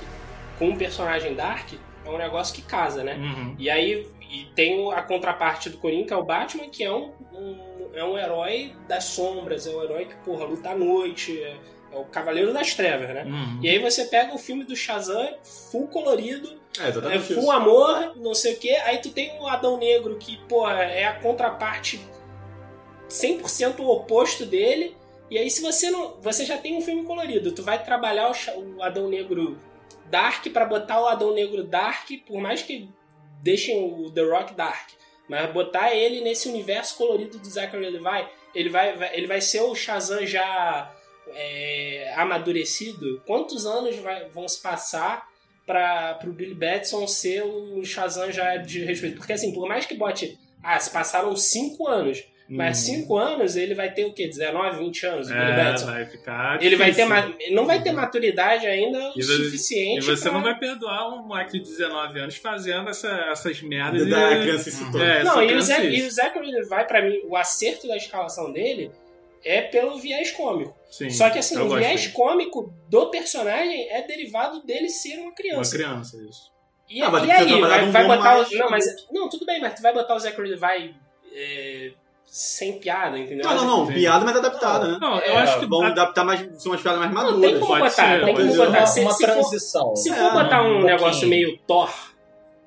S4: com um personagem dark, é um negócio que casa, né?
S3: Uhum.
S4: E aí e tem a contraparte do Coringa, que é o Batman, que é um, um- é um herói das sombras, é um herói que, porra, luta à noite, é, é o Cavaleiro das Trevas, né?
S3: Uhum.
S4: E aí você pega o filme do Shazam, full colorido,
S2: É,
S4: é full
S2: isso.
S4: amor, não sei o que. Aí tu tem o Adão Negro, que, pô, é a contraparte 100% o oposto dele. E aí, se você não. Você já tem um filme colorido, tu vai trabalhar o, o Adão Negro Dark pra botar o Adão Negro Dark, por mais que deixem o The Rock Dark, mas botar ele nesse universo colorido do Zachary Levi, ele vai, vai- ele vai ser o Shazam já é, amadurecido. Quantos anos vai- vão se passar para o Billy Batson ser o Shazam já de respeito? Porque assim, por mais que bote, ah, se passaram 5 anos, mas 5 anos ele vai ter o quê? 19, 20 anos,
S3: Uhum. É, vai ficar.
S4: Ele vai ter
S3: difícil.
S4: não vai ter maturidade ainda o
S3: E
S4: suficiente.
S3: E você
S4: pra-
S3: não vai perdoar um moleque de 19 anos fazendo essa- essas merdas.
S2: Da
S3: e-
S2: criança se torna.
S3: É,
S4: Não, e o, Zach,
S3: criancice.
S4: e o Zachary Levi, pra mim, o acerto da escalação dele é pelo viés cômico.
S3: Sim,
S4: Só que assim, o viés
S3: dele.
S4: cômico do personagem é derivado dele ser uma
S3: Uma
S4: criança.
S3: criança, isso.
S4: E,
S2: Ah, vai
S4: e aí, vai,
S2: um
S4: vai botar
S2: mais-
S4: o, Não, mas. Não, tudo bem, mas tu vai botar o Zachary Levi é, sem piada, entendeu?
S2: Não, não, não. Piada, mas adaptada, né?
S3: Não, eu
S6: É,
S3: acho que.
S2: Vão
S3: a-
S2: adaptar mais. São umas piadas mais
S4: Não,
S2: maduras.
S4: tem como
S3: pode
S4: botar,
S3: ser,
S4: tem como
S3: ser.
S4: botar.
S6: uma,
S4: Se,
S6: uma
S4: se for,
S6: transição.
S4: se
S2: É,
S4: for botar um,
S6: um
S4: negócio meio Thor,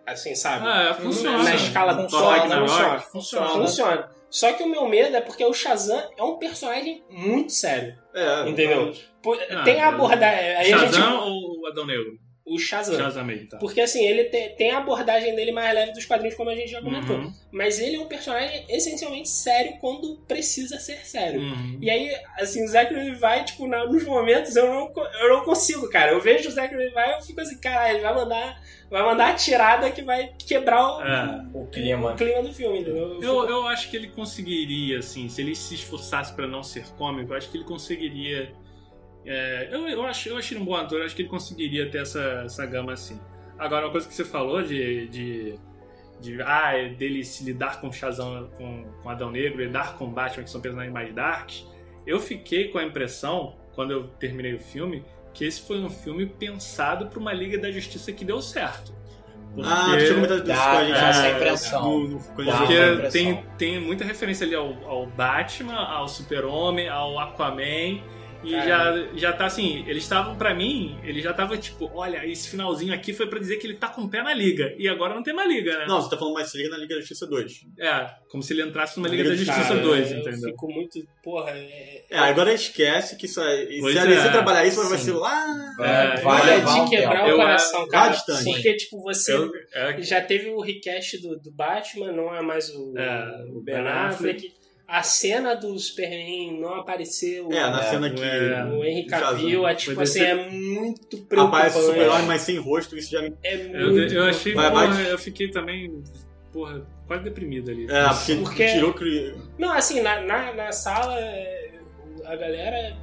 S4: assim, sabe?
S3: Ah, funciona.
S4: Na escala do Thor, funciona. Funciona.
S3: funciona.
S4: funciona. Só que o meu medo é porque o Shazam é um personagem muito sério.
S2: É,
S4: Entendeu? Por-
S3: Ah,
S4: tem a abordagem. Aí a gente,
S3: Shazam ou Adão Negro?
S4: O Shazam.
S3: Shazam tá.
S4: Porque assim, ele te- tem a abordagem dele mais leve dos quadrinhos, como a gente já comentou.
S3: Uhum,
S4: Mas ele é um personagem essencialmente sério quando precisa ser sério.
S3: uhum.
S4: E aí, assim, o Zachary vai, tipo, na- nos momentos eu não, eu não consigo, cara. Eu vejo o Zachary vai eu fico assim, caralho, ele vai mandar, vai mandar a tirada que vai quebrar o,
S3: É.
S6: O clima.
S4: o clima do filme, entendeu? Eu
S3: Eu,
S4: fico-
S3: eu acho que ele conseguiria, assim, se ele se esforçasse pra não ser cômico, eu acho que ele conseguiria É, eu, eu, acho, eu achei ele um bom ator, acho que ele conseguiria ter essa, essa gama assim. Agora, uma coisa que você falou de. de, de ah, dele se lidar com o Shazam, com, com Adão Negro, lidar com Batman, que são personagens mais darks, eu fiquei com a impressão, quando eu terminei o filme, que esse foi um filme pensado para uma Liga da Justiça que deu certo. Porque-
S2: Ah, deixa eu comentar com a gente.
S6: essa
S2: é,
S6: impressão.
S2: no- no-
S3: Porque tem, tem muita referência ali ao, ao Batman, ao Super-Homem, ao Aquaman. E já, já tá assim, eles estavam, pra mim, ele já tava tipo, olha, esse finalzinho aqui foi pra dizer que ele tá com o pé na liga. E agora não tem mais liga, né?
S2: Não, você tá falando mais se liga na Liga da Justiça 2.
S3: É, como se ele entrasse numa Liga da
S2: Liga de
S3: Justiça
S4: Cara,
S3: 2,
S4: eu
S3: entendeu?
S4: fico muito. Porra, é.
S2: É, agora esquece que isso aí. Se a DC
S3: é.
S2: trabalhar isso, vai
S6: Sim.
S2: ser lá.
S6: Vai,
S3: É,
S6: vai
S2: vai
S6: levar
S4: de
S6: um
S4: quebrar
S6: tempo.
S4: o
S3: Eu-
S4: coração,
S2: eu-
S4: cara.
S2: bastante.
S4: Porque, tipo, você
S3: Eu- é,
S4: já teve o request do, do Batman, não é mais o,
S3: É,
S4: o Ben Affleck. A cena do Superman não apareceu.
S2: É, na
S6: É,
S2: cena que.
S3: é.
S4: O Henry. Cavill, é, tipo assim,
S3: ser-
S4: é muito preocupante.
S2: Aparece o super-herói, mas sem rosto, isso já me.
S4: É
S3: eu,
S4: muito
S3: eu achei,
S2: Vai,
S3: porra,
S2: vai.
S3: eu fiquei também, porra, quase deprimido ali.
S2: É, porque,
S4: Porque-
S2: tirou.
S4: Não, assim, na, na, na sala é, a galera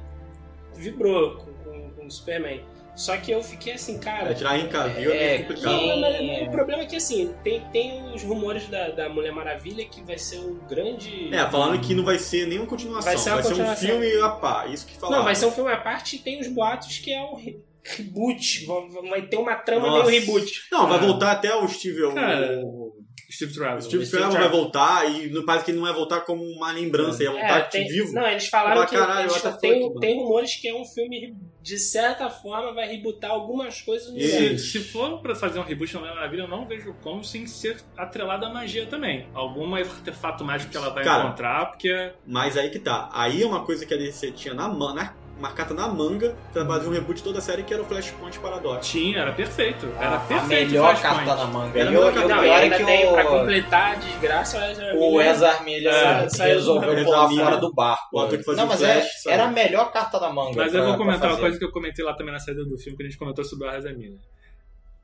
S4: vibrou com, com, com o Superman. Só que eu fiquei assim, cara.
S2: É, tirar Henry Cavill é,
S6: É,
S2: complicado.
S6: que-
S4: mas, mas o problema é que assim, tem, tem os rumores da, da Mulher Maravilha que vai ser um grande.
S2: É, falando que não vai ser nenhuma continuação.
S4: Vai ser
S2: um
S4: continuação.
S2: filme a pá. Isso que falaram.
S4: Não, vai ser um filme à parte e tem os boatos que é um re- reboot. Vai, vai ter uma trama
S2: Nossa.
S4: meio reboot.
S2: Não, vai
S3: Cara.
S2: voltar até o Steve. o-
S3: Cara,
S2: o
S3: Steve Trevor.
S2: Steve
S4: Steve
S2: Trevor vai voltar e parece que ele não vai voltar como uma lembrança, ia voltar
S4: É, tem,
S2: vivo.
S4: Não, eles falaram que
S2: caralho,
S4: eles tem, tem rumores que é um filme, de certa forma, vai rebootar algumas coisas no
S3: Se, se for pra fazer um reboot na Mulher Maravilha, eu não vejo como sem ser atrelado à magia também. Algum artefato mágico que ela vai
S2: Cara,
S3: encontrar, porque.
S2: Mas aí que tá. Aí é uma coisa que a DC tinha na, na uma carta na manga pra fazer um reboot de toda a série que era o Flashpoint Paradox.
S3: Tinha, era perfeito. Era
S6: A, a
S3: perfeito.
S6: melhor
S3: Flashpoint.
S6: carta na manga.
S2: Era
S6: E
S2: a
S6: o,
S2: melhor carta-
S4: Não, e
S6: pior é
S4: ainda
S6: que
S4: tem, pra
S6: o,
S4: completar a desgraça, o Ezra Miller-
S6: Ezra
S4: É,
S6: resolveu
S2: o
S6: pular
S2: Ezra
S6: fora do barco.
S2: fazia
S6: Não, mas
S2: Flash,
S6: é- era a melhor carta da manga.
S3: Mas
S6: pra-
S3: eu vou
S6: pra
S3: comentar uma coisa que eu comentei lá também na saída do filme, que a gente comentou sobre o Arrasa Miller.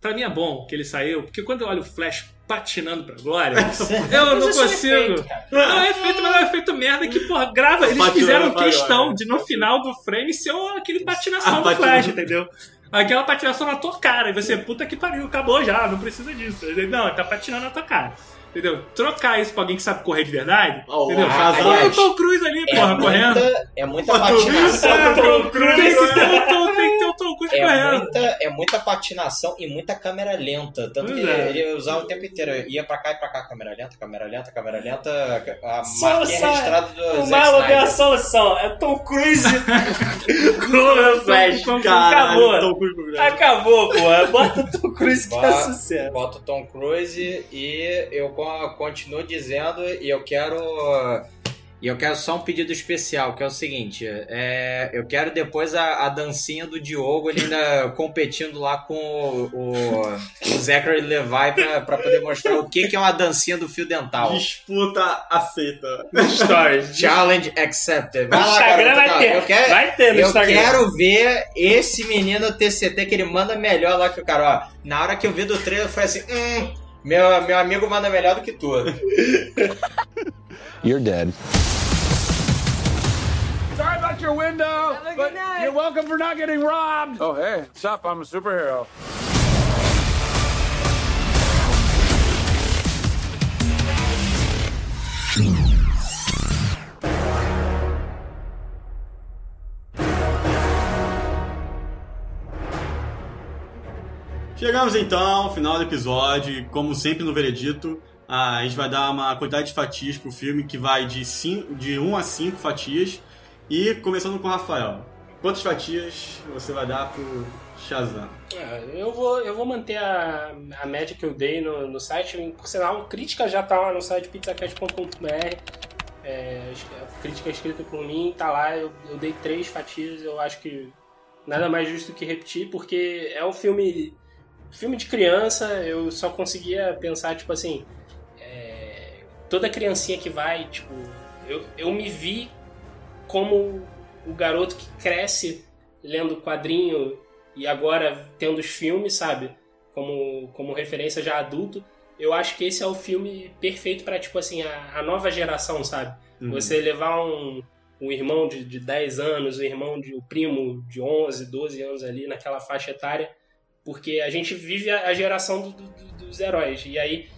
S3: Pra mim é bom que ele saiu, porque quando eu olho o Flash patinando pra glória, (laughs) eu não
S4: é
S3: consigo. Não é efeito, mas é um efeito merda que, porra, grava. Eles fizeram questão de no final do frame ser aquele patinação do. Flash, entendeu? Aquela patinação na tua cara. E você, puta que pariu, acabou já, não precisa disso. Não, ele tá patinando na tua cara. Entendeu? Trocar isso pra alguém que sabe correr de verdade.
S2: Ó, o
S3: entendeu? Olha o Tom Cruise ali,
S6: É
S3: porra, correndo.
S6: muita, é muita patinação.
S3: É,
S2: Tom Cruise,
S3: tem, que ter o Tom, tem que ter o Tom Cruise
S6: É
S3: correndo.
S6: muita, é muita patinação e muita câmera lenta. Tanto
S3: Pois
S6: que
S3: é.
S6: ele usava o tempo inteiro. Ia pra cá e pra cá, câmera lenta, câmera lenta, câmera lenta. A marquinha registrada do
S4: O
S6: Zack
S4: Marlon deu a
S6: Snyder.
S4: solução. É Tom Cruise. (laughs)
S3: Flash.
S2: Caralho,
S4: Acabou.
S2: Cruise.
S4: Acabou, pô. Bota o Tom Cruise que é sucesso.
S6: Bota o Tom Cruise e eu continuo dizendo e eu quero. E eu quero só um pedido especial, que é o seguinte: é, eu quero depois a, a dancinha do Diogo, ele ainda competindo lá com o, o, o Zachary Levi pra, pra poder mostrar o que, que é uma dancinha do fio dental.
S2: Disputa aceita.
S4: Stories.
S6: Challenge accepted.
S4: No
S6: Vai lá,
S4: Instagram
S6: garoto,
S4: vai ter.
S6: Eu quero,
S4: Vai ter no
S6: eu
S4: Instagram.
S6: quero ver esse menino TCT que ele manda melhor lá que o cara, ó. Na hora que eu vi do trailer, eu falei assim: hum, meu, meu amigo manda melhor do que tu. (laughs)
S9: You're dead.
S10: Sorry about your window, but you're welcome for not getting robbed. Oh, hey, what's up? I'm a superhero.
S2: Chegamos então ao final do episódio. Como sempre no veredito, a gente vai dar uma quantidade de fatias pro filme que vai de, cinco, de 1 a 5 fatias. E começando com o Rafael. Quantas fatias você vai dar pro Shazam?
S4: Ah, Eu vou, eu vou manter a, a média que eu dei no, no site. Por sinal, crítica já tá lá no site pizzacast.com.br. É, a crítica é escrita por mim, tá lá. Eu, eu dei três fatias. Eu acho que nada mais justo que repetir, porque é um filme, filme de criança. Eu só conseguia pensar, tipo assim, é, toda criancinha que vai, tipo, eu, eu me vi como o garoto que cresce lendo quadrinho e agora tendo os filmes, sabe? Como, como referência já adulto. Eu acho que esse é o filme perfeito pra, tipo assim, a, a nova geração, sabe?
S2: Uhum.
S4: Você levar um, o irmão de, de 10 anos, o irmão de o primo de 11, 12 anos ali naquela faixa etária, porque a gente vive a, geração do- do- dos heróis. E aí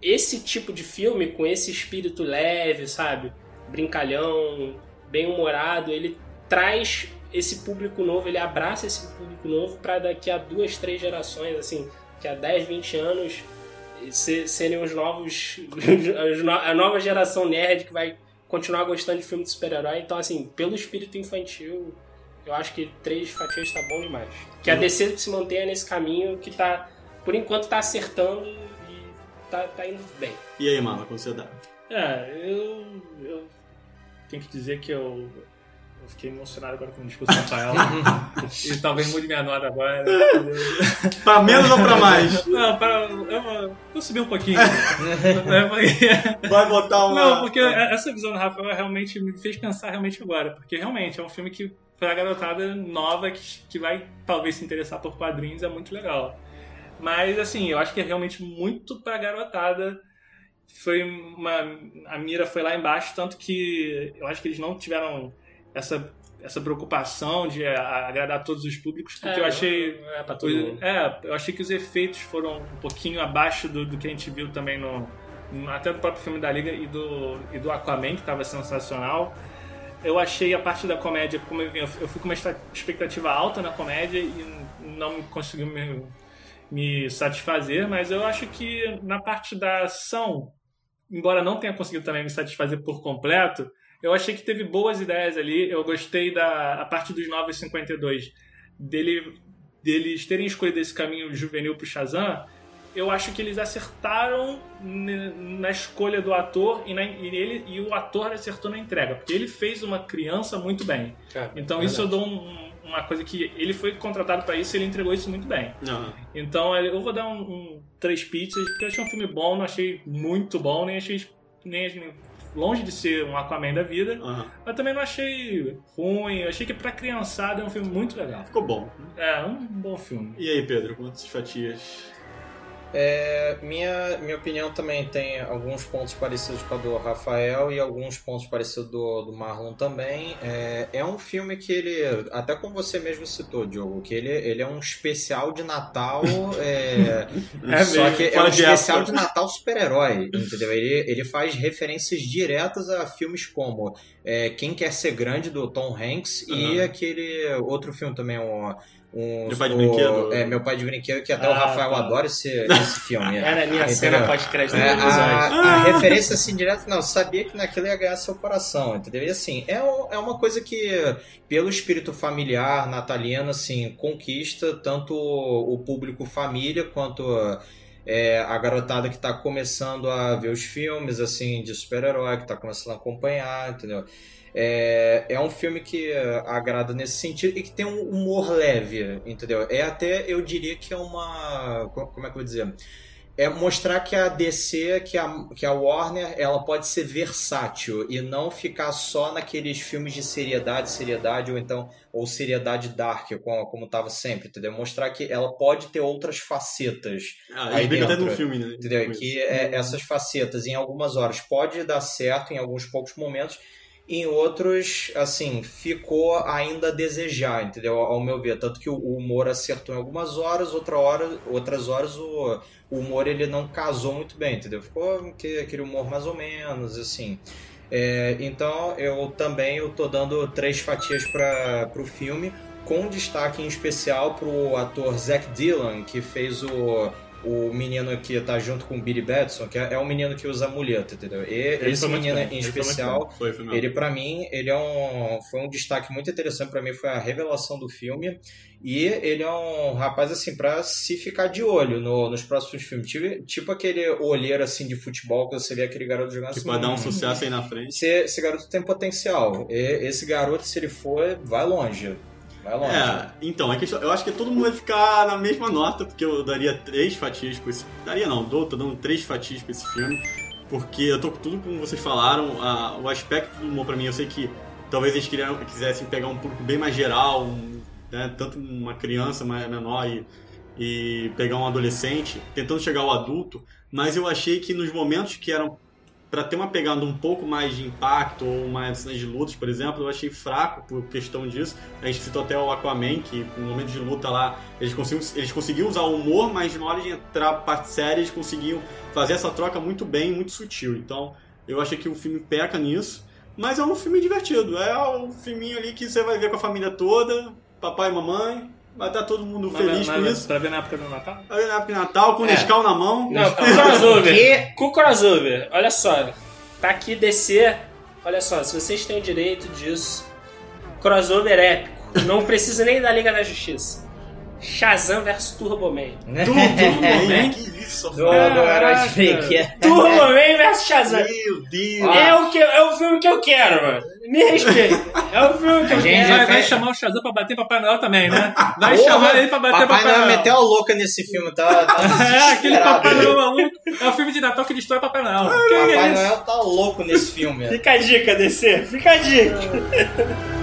S4: esse tipo de filme com esse espírito leve, sabe? Brincalhão, bem-humorado, ele traz esse público novo, ele abraça esse público novo para daqui a duas, três gerações, assim, que a 10, 20 anos se- serem os novos (laughs) a nova geração nerd que vai continuar gostando de filme de super-herói. Então, assim, pelo espírito infantil, eu acho que três fatias tá bom demais. Que a DC se mantenha nesse caminho que tá, por enquanto, tá acertando e tá, tá indo bem.
S2: E aí, mano, como você dá?
S3: É, eu, eu tenho que dizer que eu, eu fiquei emocionado agora com o discurso do Rafael. (laughs) e talvez mude minha nota agora. (laughs)
S2: Pra menos ou pra mais?
S3: Não, para, eu vou, vou subir um pouquinho. (laughs) É, porque-
S2: Vai botar uma.
S3: Não, porque essa visão do Rafael realmente me fez pensar realmente agora. Porque realmente é um filme que, pra garotada nova que, que vai talvez se interessar por quadrinhos, é muito legal. Mas, assim, eu acho que é realmente muito pra garotada. Foi uma. A mira foi lá embaixo, tanto que eu acho que eles não tiveram essa, essa preocupação de a- agradar todos os públicos, porque
S4: É,
S3: eu achei.
S4: não é pra todo mundo.
S3: é, eu achei que os efeitos foram um pouquinho abaixo do, do que a gente viu também no, no- até do próprio filme da Liga e do, e do Aquaman, que estava sensacional. Eu achei a parte da comédia, como eu, eu fui com uma expectativa alta na comédia e não conseguiu me, me satisfazer, mas eu acho que na parte da ação, embora não tenha conseguido também me satisfazer por completo, eu achei que teve boas ideias ali. Eu gostei da a parte dos 952 dele deles terem escolhido esse caminho juvenil pro Shazam. Eu acho que eles acertaram na escolha do ator e, na- e ele e o ator acertou na entrega, porque ele fez uma criança muito bem.
S4: É,
S3: Então isso eu dou um- uma coisa que ele foi contratado para isso, e ele entregou isso muito bem.
S2: Não.
S3: Então eu vou dar um, um três pizzas, porque eu achei um filme bom, não achei muito bom, nem achei nem, nem longe de ser um Aquaman da vida,
S2: Aham.
S3: mas também não achei ruim, eu achei que pra criançada é um filme muito legal.
S2: Ficou bom.
S3: É, um bom filme.
S2: E aí, Pedro, quantas fatias?
S6: É, minha, minha opinião também tem alguns pontos parecidos com a do Rafael e alguns pontos parecidos do, do Marlon também. É, é um filme que ele, até como você mesmo citou, Diogo, que ele, ele é um especial de Natal. É, (laughs)
S2: É
S6: só
S2: mesmo,
S6: que é um
S2: de
S6: especial
S2: época.
S6: de Natal super-herói, entendeu? Ele, ele faz referências diretas a filmes como é, Quem Quer Ser Grande, do Tom Hanks, e
S2: Aham.
S6: aquele outro filme também, um. Um
S2: Meu Pai de
S6: o-
S2: Brinquedo?
S6: É, Meu Pai de Brinquedo, que até o
S3: Ah,
S6: Rafael
S3: tá.
S6: adora esse, esse (laughs) filme.
S4: Era a minha
S6: Entendeu?
S4: cena pós-crédito do
S6: É,
S4: episódio.
S6: a, a referência assim direta, não, sabia que naquilo ia ganhar seu coração, entendeu? E assim, é, um- é uma coisa que, pelo espírito familiar, natalino, assim, conquista tanto o público família quanto é, a garotada que tá começando a ver os filmes, assim, de super-herói, que tá começando a acompanhar, entendeu? É, é um filme que agrada nesse sentido e que tem um humor leve, entendeu? É até, eu diria que é uma. co- Como é que eu vou dizer? É mostrar que a DC, que a, que a Warner, ela pode ser versátil e não ficar só naqueles filmes de seriedade, seriedade, ou então, ou seriedade dark, como, como tava sempre, entendeu? Mostrar que ela pode ter outras facetas
S2: Ah,
S6: Aí
S2: brigam até
S6: dentro,
S2: no filme, né?
S6: Entendeu? Que é, essas facetas em algumas horas pode dar certo em alguns poucos momentos, em outros, assim, ficou ainda a desejar, entendeu? Ao meu ver. Tanto que o o humor acertou em algumas horas, outra hora, outras horas o, o humor ele não casou muito bem, entendeu? Ficou que- aquele humor mais ou menos, assim. É, então eu também eu tô dando três fatias para o filme, com destaque em especial pro ator Zack Dylan, que fez o, o menino que tá junto com o Billy Batson, que é, é o menino que usa muleta, entendeu? E
S3: Ele
S6: esse menino
S3: bem,
S6: em
S3: ele
S6: especial,
S2: Foi, foi
S6: ele para mim, ele é um foi um destaque muito interessante para mim, foi a revelação do filme. E ele é um rapaz assim para se ficar de olho no- nos próximos filmes, tipo, tipo aquele olheiro assim de futebol que você vê aquele garoto jogando
S2: Que
S6: assim,
S2: pode dar um
S6: "Hum,
S2: sucesso aí na frente.
S6: esse, esse garoto tem potencial. E- esse garoto, se ele for, vai longe. Vai longe.
S2: É, então, é questão, eu acho que todo mundo vai ficar na mesma nota, porque eu daria três fatias pra esse. Daria não, dou, tô dando três fatias pra esse filme. Porque eu tô com tudo como vocês falaram, a- o aspecto do humor pra mim, eu sei que talvez eles queriam, quisessem pegar um público bem mais geral, um, né, tanto uma criança mais menor e, e pegar um adolescente, tentando chegar ao adulto, mas eu achei que nos momentos que eram pra ter uma pegada um pouco mais de impacto ou mais cenas de lutas, por exemplo, eu achei fraco por questão disso. A gente citou até o Aquaman, que no momento de luta lá, eles conseguiam, eles conseguiam usar o humor, mas na hora de entrar parte séria, eles conseguiam fazer essa troca muito bem, muito sutil. Então, eu achei que o filme peca nisso. Mas é um filme divertido. É um filminho ali que você vai ver com a família toda, papai e mamãe. Vai estar todo mundo
S3: Mas-
S2: feliz
S3: mas-
S2: com
S3: mas
S2: isso.
S3: Pra ver na época do Natal?
S2: Vai ver na época de Natal, com o
S4: É.
S2: Nescau na mão.
S4: Não, com o (laughs) crossover.
S6: Que?
S4: Com o crossover, olha só. Tá aqui DC. Olha só, se vocês têm o direito disso, crossover épico. Não precisa nem da Liga da Justiça. Shazam vs Turbo Man.
S2: Tudo, tudo bem. Que isso,
S6: Do, do herói fake.
S4: Turbo Man vs Shazam.
S2: Meu Deus.
S4: É o, que, é o filme que eu quero, mano. Me respeita. É o filme que eu
S6: A gente
S4: quero.
S3: Vai, vai chamar o Shazam pra bater Papai Noel também, né? (laughs) Vai
S6: Porra,
S3: chamar ele pra bater
S6: Papai
S3: Papai
S6: Noel
S3: Noel.
S6: meteu a louca nesse filme, tá? (laughs) tá
S3: É, aquele. Papai Noel maluco. É o filme de Natal que destrói Papai Noel.
S6: Papai
S3: é?
S6: Noel tá louco nesse filme.
S4: Fica a dica, DC. Fica a dica. (laughs)